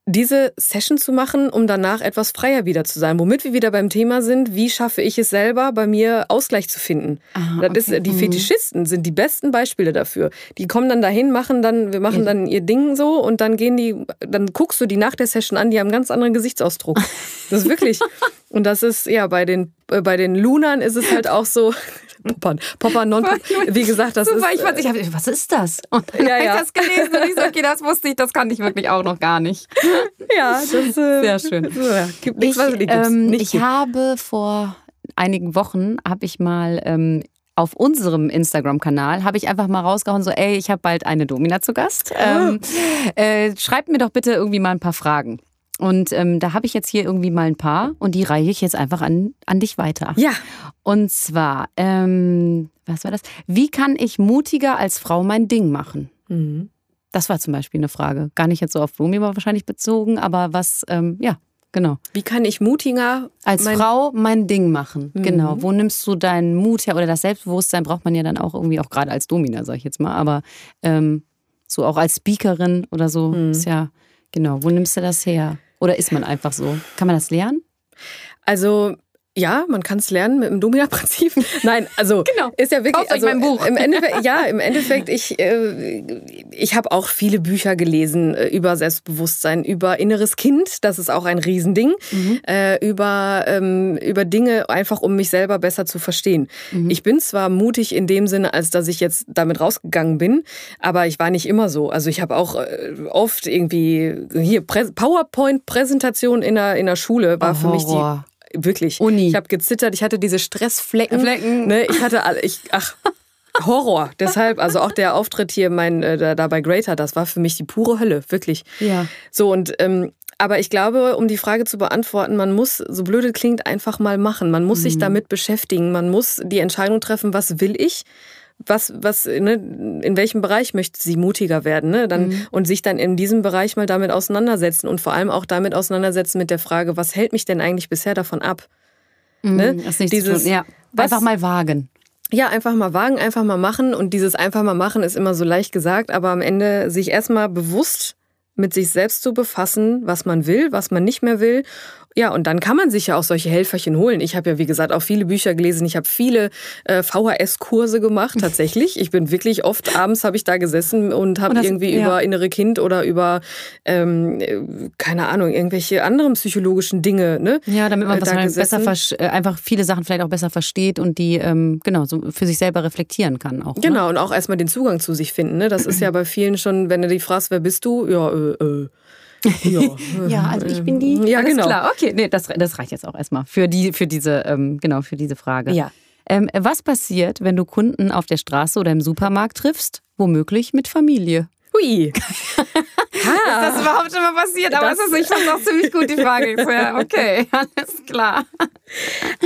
diese Session zu machen, um danach etwas freier wieder zu sein. Womit wir wieder beim Thema sind, wie schaffe ich es selber, bei mir Ausgleich zu finden. Ah, okay. ist, die mhm. Fetischisten sind die besten Beispiele dafür. Die kommen dann dahin, machen dann, wir machen dann ihr Ding so und dann gehen die, dann guckst du die nach der Session an, die haben einen ganz anderen Gesichtsausdruck. Das ist wirklich. Und das ist, ja, bei den, äh, bei den Lunern ist es halt auch so, Poppern, Poppern, non Wie gesagt, das Super, ist. Ich, fand, ich hab, was ist das? Und dann ja, habe ja. ich das gelesen und ich so, okay, das wusste ich, das kannte ich wirklich auch noch gar nicht. Ja, das ist äh, sehr schön. Ja, gibt nichts, ich, was nicht ähm, nicht ich habe vor einigen Wochen habe ich mal ähm, auf unserem Instagram-Kanal habe ich einfach mal rausgehauen, so, ey, ich habe bald eine Domina zu Gast. Ah. Ähm, äh, schreibt mir doch bitte irgendwie mal ein paar Fragen. Und ähm, da habe ich jetzt hier irgendwie mal ein paar und die reiche ich jetzt einfach an, an dich weiter. Ja. Und zwar, ähm, was war das? Wie kann ich mutiger als Frau mein Ding machen? Mhm. Das war zum Beispiel eine Frage. Gar nicht jetzt so auf Blumen wahrscheinlich bezogen, aber was, ähm, ja, genau. Wie kann ich mutiger als mein Frau mein Ding machen? Mhm. Genau. Wo nimmst du deinen Mut her? Oder das Selbstbewusstsein braucht man ja dann auch irgendwie, auch gerade als Domina, sag ich jetzt mal, aber ähm, so auch als Speakerin oder so mhm. ist ja, genau. Wo nimmst du das her? Oder ist man einfach so? Kann man das lernen? Also ja, man kann es lernen mit dem Domina-Prinzip. Nein, also genau. ist ja wirklich. also, mein Buch. Im Endeffekt, ja, im Endeffekt, ich, äh, ich habe auch viele Bücher gelesen äh, über Selbstbewusstsein, über inneres Kind, das ist auch ein Riesending, mhm. äh, über, ähm, über Dinge, einfach um mich selber besser zu verstehen. Mhm. Ich bin zwar mutig in dem Sinne, als dass ich jetzt damit rausgegangen bin, aber ich war nicht immer so. Also ich habe auch äh, oft irgendwie hier PowerPoint-Präsentation in der, in der Schule war oh, für mich die Wirklich. Uni. Ich habe gezittert, ich hatte diese Stressflecken. Flecken. Ne? Ich hatte alle, ich, ach, Horror. Deshalb, also auch der Auftritt hier mein, äh, da, da bei Greater, das war für mich die pure Hölle, wirklich. Ja. So und ähm, aber ich glaube, um die Frage zu beantworten, man muss, so blöd es klingt, einfach mal machen. Man muss mhm. sich damit beschäftigen. Man muss die Entscheidung treffen, was will ich? Was, was, ne, in welchem Bereich möchte sie mutiger werden, ne? Dann, mhm. und sich dann in diesem Bereich mal damit auseinandersetzen und vor allem auch damit auseinandersetzen mit der Frage, was hält mich denn eigentlich bisher davon ab? Mhm, ne? Das nicht Dieses, ja. Einfach was, mal wagen. Ja, einfach mal wagen, einfach mal machen. Und dieses einfach mal machen ist immer so leicht gesagt, aber am Ende sich erstmal bewusst mit sich selbst zu befassen, was man will, was man nicht mehr will Ja, und dann kann man sich ja auch solche Helferchen holen. Ich habe ja, wie gesagt, auch viele Bücher gelesen. Ich habe viele äh, VHS-Kurse gemacht, tatsächlich. Ich bin wirklich oft abends habe ich da gesessen und habe irgendwie ja. über innere Kind oder über, ähm, keine Ahnung, irgendwelche anderen psychologischen Dinge. Ne, ja, damit man äh, was besser äh, einfach viele Sachen vielleicht auch besser versteht und die ähm, genau so für sich selber reflektieren kann auch. Ne? Genau, ne? und auch erstmal den Zugang zu sich finden. Ne? Das ist ja bei vielen schon, wenn du die fragst, wer bist du? Ja, äh, äh ja. ja, also ich bin die. Ja, Alles genau. Klar. Okay, nee, das, das reicht jetzt auch erstmal für, die, für, diese, ähm, genau, für diese Frage. Ja. Ähm, was passiert, wenn du Kunden auf der Straße oder im Supermarkt triffst? Womöglich mit Familie. Hui. Ha. Ist das überhaupt schon mal passiert? Aber das, ist, ich fand auch ziemlich gut die Frage. Ja, okay, alles klar.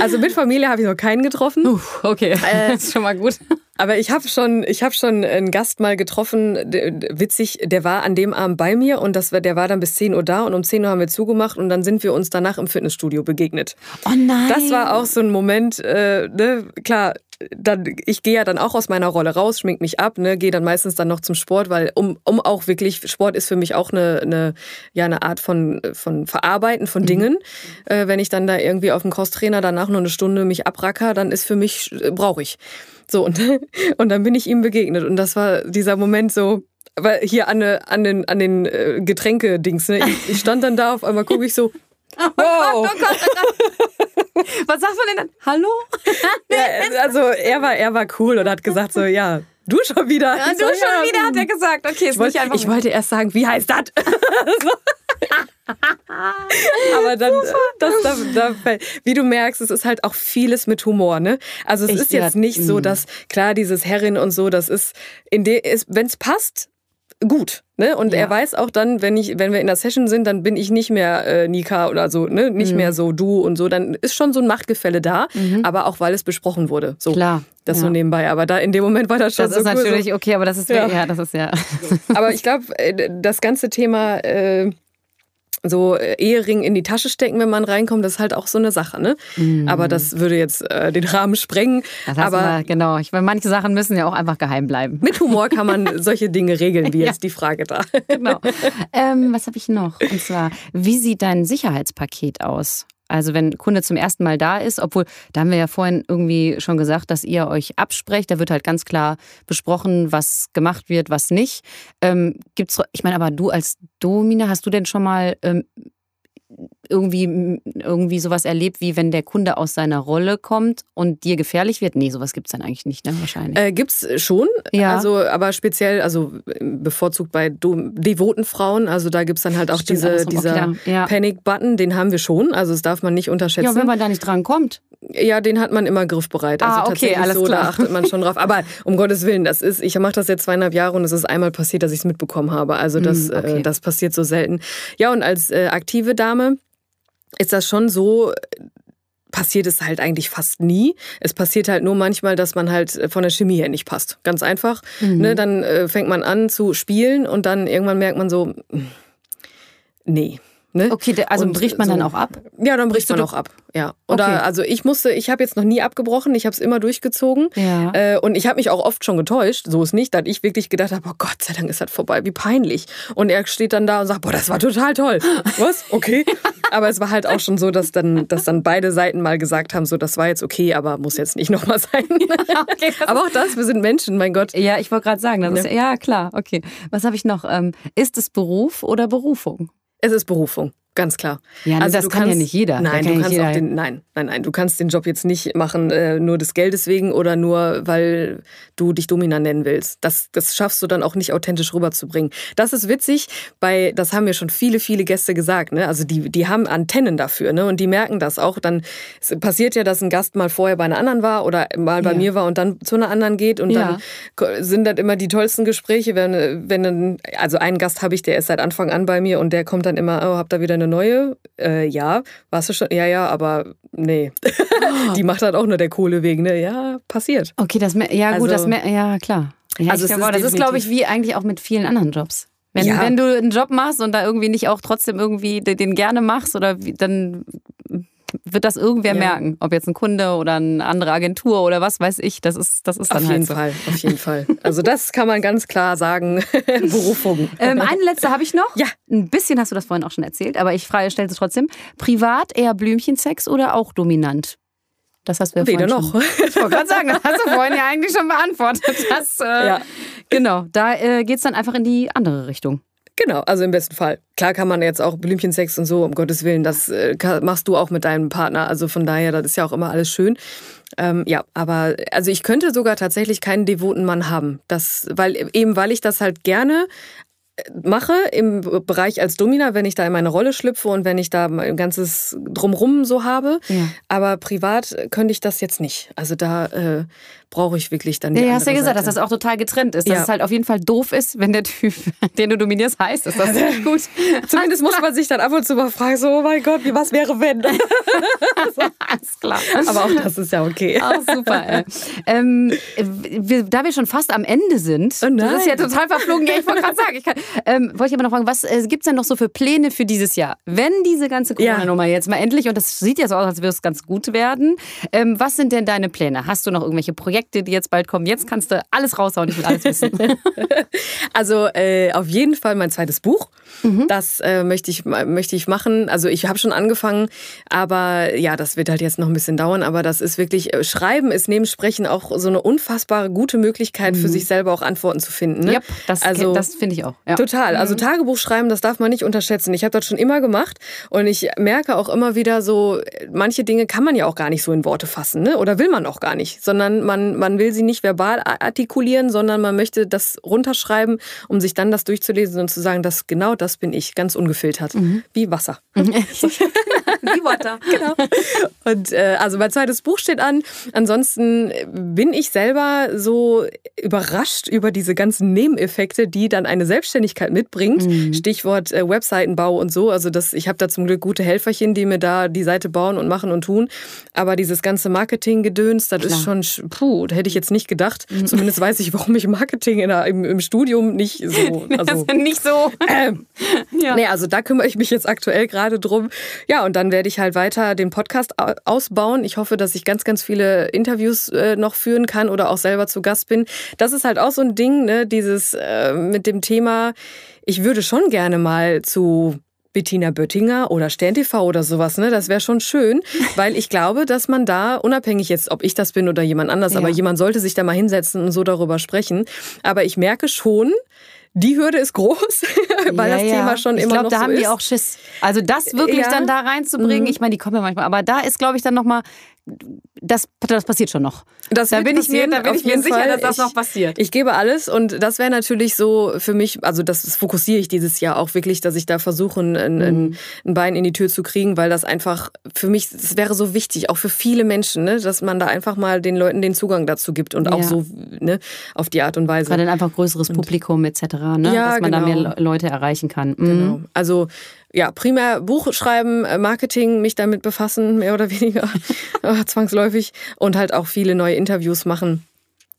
Also mit Familie habe ich noch keinen getroffen. Uh, okay, äh, das ist schon mal gut. Aber ich habe schon, ich habe schon einen Gast mal getroffen, witzig, der war an dem Abend bei mir und das, der war dann bis 10 Uhr da und um 10 Uhr haben wir zugemacht und dann sind wir uns danach im Fitnessstudio begegnet. Oh nein. Das war auch so ein Moment, äh, ne, klar, dann, ich gehe ja dann auch aus meiner Rolle raus, schmink mich ab, ne, gehe dann meistens dann noch zum Sport, weil um, um auch wirklich, Sport ist für mich auch eine, eine, ja, eine Art von, von Verarbeiten von mhm. Dingen. Mhm. Äh, wenn ich dann da irgendwie auf dem Crosstrainer danach noch eine Stunde mich abracker, dann ist für mich, äh, brauche ich. So, und, und dann bin ich ihm begegnet. Und das war dieser Moment so, weil hier an, an den, an den äh, Getränke-Dings, ne? Ich, ich, stand dann da, auf einmal gucke ich so, Oh wow. Gott, oh Gott, oh Gott. Was sagt man denn dann? Hallo? ja, also er war, er war cool und hat gesagt so, ja, du schon wieder. Ja, du so, schon ja, wieder, hat er gesagt. Okay, ich, wollte, ich wollte erst sagen, wie heißt das? Aber dann, das, da, da, wie du merkst, es ist halt auch vieles mit Humor, ne? Also es ich, ist jetzt ja, nicht so, mm. dass klar dieses Herrin und so, das ist wenn es passt, gut. Ne? Und ja. er weiß auch dann, wenn ich, wenn wir in der Session sind, dann bin ich nicht mehr äh, Nika oder so, ne? Nicht mhm. mehr so du und so. Dann ist schon so ein Machtgefälle da, mhm. aber auch weil es besprochen wurde. So. Klar. Das ja. so nebenbei. Aber da in dem Moment war das schon das so. Das ist natürlich so. okay, aber das ist ja, ja das ist ja. aber ich glaube, äh, das ganze Thema äh, so äh, Ehering in die Tasche stecken, wenn man reinkommt, das ist halt auch so eine Sache, ne? Mm. Aber das würde jetzt äh, den Rahmen sprengen. Das aber mal, genau, ich meine, manche Sachen müssen ja auch einfach geheim bleiben. Mit Humor kann man solche Dinge regeln, wie ja. jetzt die Frage da. Genau. Ähm, was habe ich noch? Und zwar, wie sieht dein Sicherheitspaket aus? Also wenn Kunde zum ersten Mal da ist, obwohl, da haben wir ja vorhin irgendwie schon gesagt, dass ihr euch absprecht, da wird halt ganz klar besprochen, was gemacht wird, was nicht. Ähm, gibt's, ich meine, aber du als Domina, hast du denn schon mal ähm, irgendwie, irgendwie sowas erlebt, wie wenn der Kunde aus seiner Rolle kommt und dir gefährlich wird? Nee, sowas gibt es dann eigentlich nicht, ne? Wahrscheinlich. Äh, gibt es schon. Ja. Also, aber speziell, also bevorzugt bei devoten Frauen, also da gibt es dann halt auch Stimmt, diese, dieser ja. Panic-Button, den haben wir schon. Also das darf man nicht unterschätzen. Ja, wenn man da nicht dran kommt. Ja, den hat man immer griffbereit. Also ah, okay, tatsächlich so, klar. da achtet man schon drauf. Aber um Gottes Willen, das ist, ich mache das jetzt zweieinhalb Jahre und es ist einmal passiert, dass ich es mitbekommen habe. Also das, mm, okay. äh, das passiert so selten. Ja, und als äh, aktive Dame ist das schon so, passiert es halt eigentlich fast nie. Es passiert halt nur manchmal, dass man halt von der Chemie her nicht passt. Ganz einfach. Mhm. Ne, dann äh, fängt man an zu spielen und dann irgendwann merkt man so, nee. Ne? Okay, also und bricht man so, dann auch ab? Ja, dann bricht man auch ab. Ja. Oder okay. also ich musste, ich habe jetzt noch nie abgebrochen, ich habe es immer durchgezogen. Ja. Äh, und ich habe mich auch oft schon getäuscht, so ist nicht, dass ich wirklich gedacht habe, oh Gott sei Dank ist das vorbei, wie peinlich. Und er steht dann da und sagt, boah, das war total toll. Was? Okay. aber es war halt auch schon so, dass dann, dass dann beide Seiten mal gesagt haben, so das war jetzt okay, aber muss jetzt nicht nochmal sein. okay, aber auch das, wir sind Menschen, mein Gott. Ja, ich wollte gerade sagen, das ja. Ist, ja klar, okay. Was habe ich noch? Ähm, ist es Beruf oder Berufung? Es ist Berufung. Ganz klar. Ja, also das kann kannst, ja nicht jeder. Nein, du kannst auch den, nein, nein, nein, du kannst den Job jetzt nicht machen äh, nur des Geldes wegen oder nur weil du dich Domina nennen willst. Das, das schaffst du dann auch nicht authentisch rüberzubringen. Das ist witzig, bei, das haben mir schon viele, viele Gäste gesagt. Ne? Also die, die haben Antennen dafür, ne? Und die merken das auch. Dann passiert ja, dass ein Gast mal vorher bei einer anderen war oder mal bei ja. mir war und dann zu einer anderen geht und ja. dann sind das immer die tollsten Gespräche, wenn, wenn dann, also einen Gast habe ich, der ist seit Anfang an bei mir und der kommt dann immer, oh, habt ihr wieder eine neue? Äh, ja. Warst du schon? Ja, ja, aber nee. die macht halt auch nur der Kohle wegen, ne? Ja, passiert. Okay, das, ja gut, also, das, ja klar. Ja, also glaub, das ist, glaube ich, wie eigentlich auch mit vielen anderen Jobs. Wenn, ja. wenn du einen Job machst und da irgendwie nicht auch trotzdem irgendwie den gerne machst oder wie, dann wird das irgendwer ja. merken. Ob jetzt ein Kunde oder eine andere Agentur oder was weiß ich. Das ist, das ist dann auf halt jeden so. Fall, auf jeden Fall. Also das kann man ganz klar sagen. Berufung. Ähm, eine letzte habe ich noch. Ja. Ein bisschen hast du das vorhin auch schon erzählt, aber ich stelle es trotzdem. Privat eher Blümchensex oder auch dominant? Das hast du ja Weder noch. Schon. Ich wollte gerade sagen, das hast du vorhin ja eigentlich schon beantwortet. Das, äh, Ja. Genau, da äh, geht es dann einfach in die andere Richtung. Genau, also im besten Fall. Klar kann man jetzt auch Blümchensex und so, um Gottes Willen, das äh, machst du auch mit deinem Partner. Also von daher, das ist ja auch immer alles schön. Ähm, ja, aber also ich könnte sogar tatsächlich keinen devoten Mann haben. Das, weil, eben weil ich das halt gerne äh, mache im Bereich als Domina, wenn ich da in meine Rolle schlüpfe und wenn ich da mein ganzes Drumrum so habe. Ja. Aber privat könnte ich das jetzt nicht. Also da äh, brauche ich wirklich dann die Ja, hast ja gesagt, dass Seite. das auch total getrennt ist. Dass Ja. es halt auf jeden Fall doof ist, wenn der Typ, den du dominierst, heißt. Ist das nicht gut? Zumindest muss man sich dann ab und zu mal fragen, so, oh mein Gott, wie was wäre wenn? Alles klar. Aber auch das ist ja okay. Auch super, ähm, wir, da wir schon fast am Ende sind, Oh das ist ja total verflogen, ja, ich wollte gerade sagen, ich kann, ähm, wollte ich aber noch fragen, was äh, gibt es denn noch so für Pläne für dieses Jahr? Wenn diese ganze Ja. Corona-Nummer jetzt mal endlich, und das sieht ja so aus, als würde es ganz gut werden, ähm, was sind denn deine Pläne? Hast du noch irgendwelche Projekte, die jetzt bald kommen? Jetzt kannst du alles raushauen, ich will alles wissen. Also äh, auf jeden Fall mein zweites Buch. Das äh, möchte, ich, möchte ich machen. Also ich habe schon angefangen, aber ja, das wird halt jetzt noch ein bisschen dauern. Aber das ist wirklich, äh, Schreiben ist neben Sprechen auch so eine unfassbare gute Möglichkeit für sich selber auch Antworten zu finden. Ne? Yep, das, also, das finde ich auch. Ja. Total. Also Tagebuch schreiben, das darf man nicht unterschätzen. Ich habe das schon immer gemacht und ich merke auch immer wieder so, manche Dinge kann man ja auch gar nicht so in Worte fassen, ne? Oder will man auch gar nicht, sondern man, man will sie nicht verbal artikulieren, sondern man möchte das runterschreiben, um sich dann das durchzulesen und zu sagen, das genau das bin ich, ganz ungefiltert, wie Wasser. Die Worte. Genau. Und äh, also mein zweites Buch steht an. Ansonsten bin ich selber so überrascht über diese ganzen Nebeneffekte, die dann eine Selbstständigkeit mitbringt. Stichwort äh, Webseitenbau und so. Also das, ich habe da zum Glück gute Helferchen, die mir da die Seite bauen und machen und tun. Aber dieses ganze Marketing-Gedöns, das ist schon, sch- puh, da hätte ich jetzt nicht gedacht. Zumindest weiß ich, warum ich Marketing in der, im, im Studium nicht so. Also, nicht so. ähm, Ja. Nee, also da kümmere ich mich jetzt aktuell gerade drum. Ja, und dann werde ich halt weiter den Podcast au- ausbauen. Ich hoffe, dass ich ganz, ganz viele Interviews äh, noch führen kann oder auch selber zu Gast bin. Das ist halt auch so ein Ding, ne, dieses äh, mit dem Thema, ich würde schon gerne mal zu Bettina Böttinger oder Stern TV oder sowas, ne? Das wäre schon schön, weil ich glaube, dass man da, unabhängig jetzt, ob ich das bin oder jemand anders, Ja. aber jemand sollte sich da mal hinsetzen und so darüber sprechen. Aber ich merke schon, die Hürde ist groß, weil Ja, das. Thema schon ich immer glaub, noch da so haben ist. die auch Schiss. Also das wirklich dann da reinzubringen, Mhm. ich meine, die kommen ja manchmal, aber da ist, glaube ich, dann nochmal, das, das passiert schon noch. Das da bin ich mir, da bin ich mir sicher, Fall. dass das Ich- noch passiert. Ich gebe alles und das wäre natürlich so für mich, also das, fokussiere ich dieses Jahr auch wirklich, dass ich da versuche, ein, ein, ein- ein Bein in die Tür zu kriegen, weil das einfach für mich, das wäre so wichtig, auch für viele Menschen, ne, dass man da einfach mal den Leuten den Zugang dazu gibt und auch Ja. so ne, auf die Art und Weise. Gerade dann einfach größeres Publikum etc., ne? Ja, dass man da genau. mehr Le- Leute erreichen kann. Mhm. Genau. Also ja, primär Buch schreiben, äh, Marketing, mich damit befassen, mehr oder weniger äh, zwangsläufig und halt auch viele neue Interviews machen.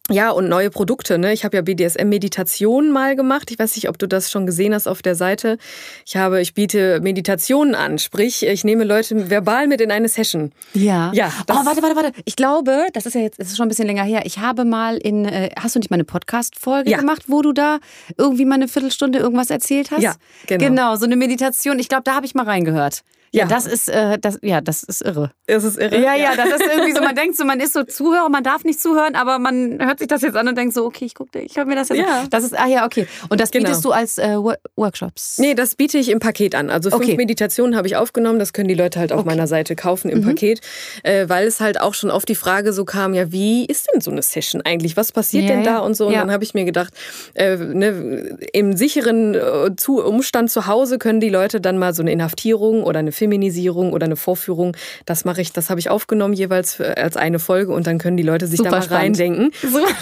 Ja, und neue Produkte. Ne? Ich habe ja BDSM-Meditation mal gemacht. Ich weiß nicht, ob du das schon gesehen hast auf der Seite. Ich habe, ich biete Meditationen an. Sprich, ich nehme Leute verbal mit in eine Session. Ja. Ja, Oh, warte, warte, warte. Ich glaube, das ist ja jetzt, das ist schon ein bisschen länger her. Ich habe mal in, äh, hast du nicht mal eine Podcast-Folge Ja. gemacht, wo du da irgendwie mal eine Viertelstunde irgendwas erzählt hast? Ja, genau. Genau, so eine Meditation. Ich glaube, da habe ich mal reingehört. Ja, Ja. das ist, äh, das, ja, das ist irre. Das ist irre. Ja, ja, das ist irgendwie so, man denkt so, man ist so Zuhörer, man darf nicht zuhören, aber man hört sich das jetzt an und denkt so, okay, ich gucke, ich höre mir das jetzt Ja. an. Das ist, ah ja, okay. Und das Genau. bietest du als äh, Wo- Workshops? Nee, das biete ich im Paket an. Also fünf Okay. Meditationen habe ich aufgenommen. Das können die Leute halt auf meiner Seite kaufen im Paket. Äh, weil es halt auch schon oft die Frage so kam, ja, wie ist denn so eine Session eigentlich? Was passiert Ja, denn da und so? Und Ja. dann habe ich mir gedacht, äh, ne, im sicheren äh, Umstand zu Hause können die Leute dann mal so eine Inhaftierung oder eine Feminisierung oder eine Vorführung, das mache ich, das habe ich aufgenommen jeweils für, als eine Folge und dann können die Leute sich Super da mal spannend. reindenken.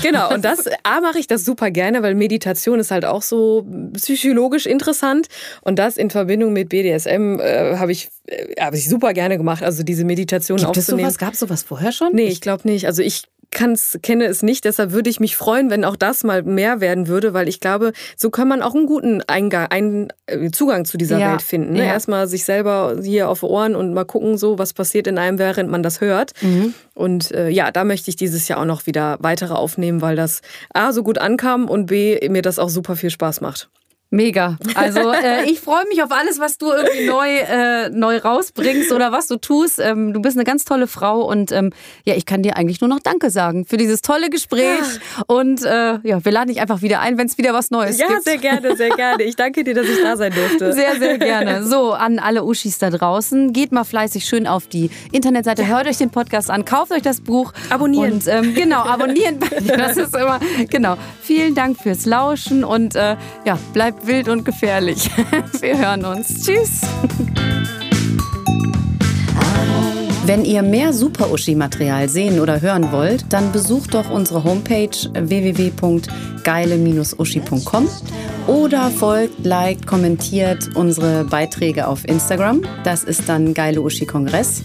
Genau, und das A mache ich das super gerne, weil Meditation ist halt auch so psychologisch interessant und das in Verbindung mit BDSM äh, habe ich, äh, habe ich super gerne gemacht, also diese Meditation Gibt es aufzunehmen. sowas? Gab es sowas vorher schon? Nee, ich glaube nicht. Also ich kann's, kenne es nicht. Deshalb würde ich mich freuen, wenn auch das mal mehr werden würde, weil ich glaube, so kann man auch einen guten Eingang, einen äh, Zugang zu dieser ja. Welt finden. Ne? Ja. Erstmal sich selber hier auf Ohren und mal gucken, so was passiert in einem, während man das hört. Mhm. Und äh, ja, da möchte ich dieses Jahr auch noch wieder weitere aufnehmen, weil das A so gut ankam und B mir das auch super viel Spaß macht. Mega. Also äh, ich freue mich auf alles, was du irgendwie neu, äh, neu rausbringst oder was du tust. Ähm, du bist eine ganz tolle Frau und ähm, ja, ich kann dir eigentlich nur noch Danke sagen für dieses tolle Gespräch. Ja. Und äh, ja, wir laden dich einfach wieder ein, wenn es wieder was Neues ja, gibt. Ja, sehr gerne, sehr gerne. Ich danke dir, dass ich da sein durfte. Sehr, sehr gerne. So, an alle Uschis da draußen, geht mal fleißig schön auf die Internetseite, ja. hört euch den Podcast an, kauft euch das Buch. Abonnieren. Und ähm, genau, abonnieren. Das ist immer, genau. Vielen Dank fürs Lauschen und äh, ja, bleibt wild und gefährlich. Wir hören uns. Tschüss. Wenn ihr mehr Super-Uschi-Material sehen oder hören wollt, dann besucht doch unsere Homepage www.geile-uschi.com oder folgt, liked, kommentiert unsere Beiträge auf Instagram. Das ist dann Geile Uschi Kongress.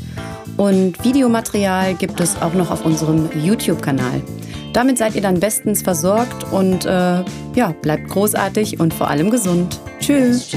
Und Videomaterial gibt es auch noch auf unserem YouTube-Kanal. Damit seid ihr dann bestens versorgt und äh, ja, bleibt großartig und vor allem gesund. Tschüss.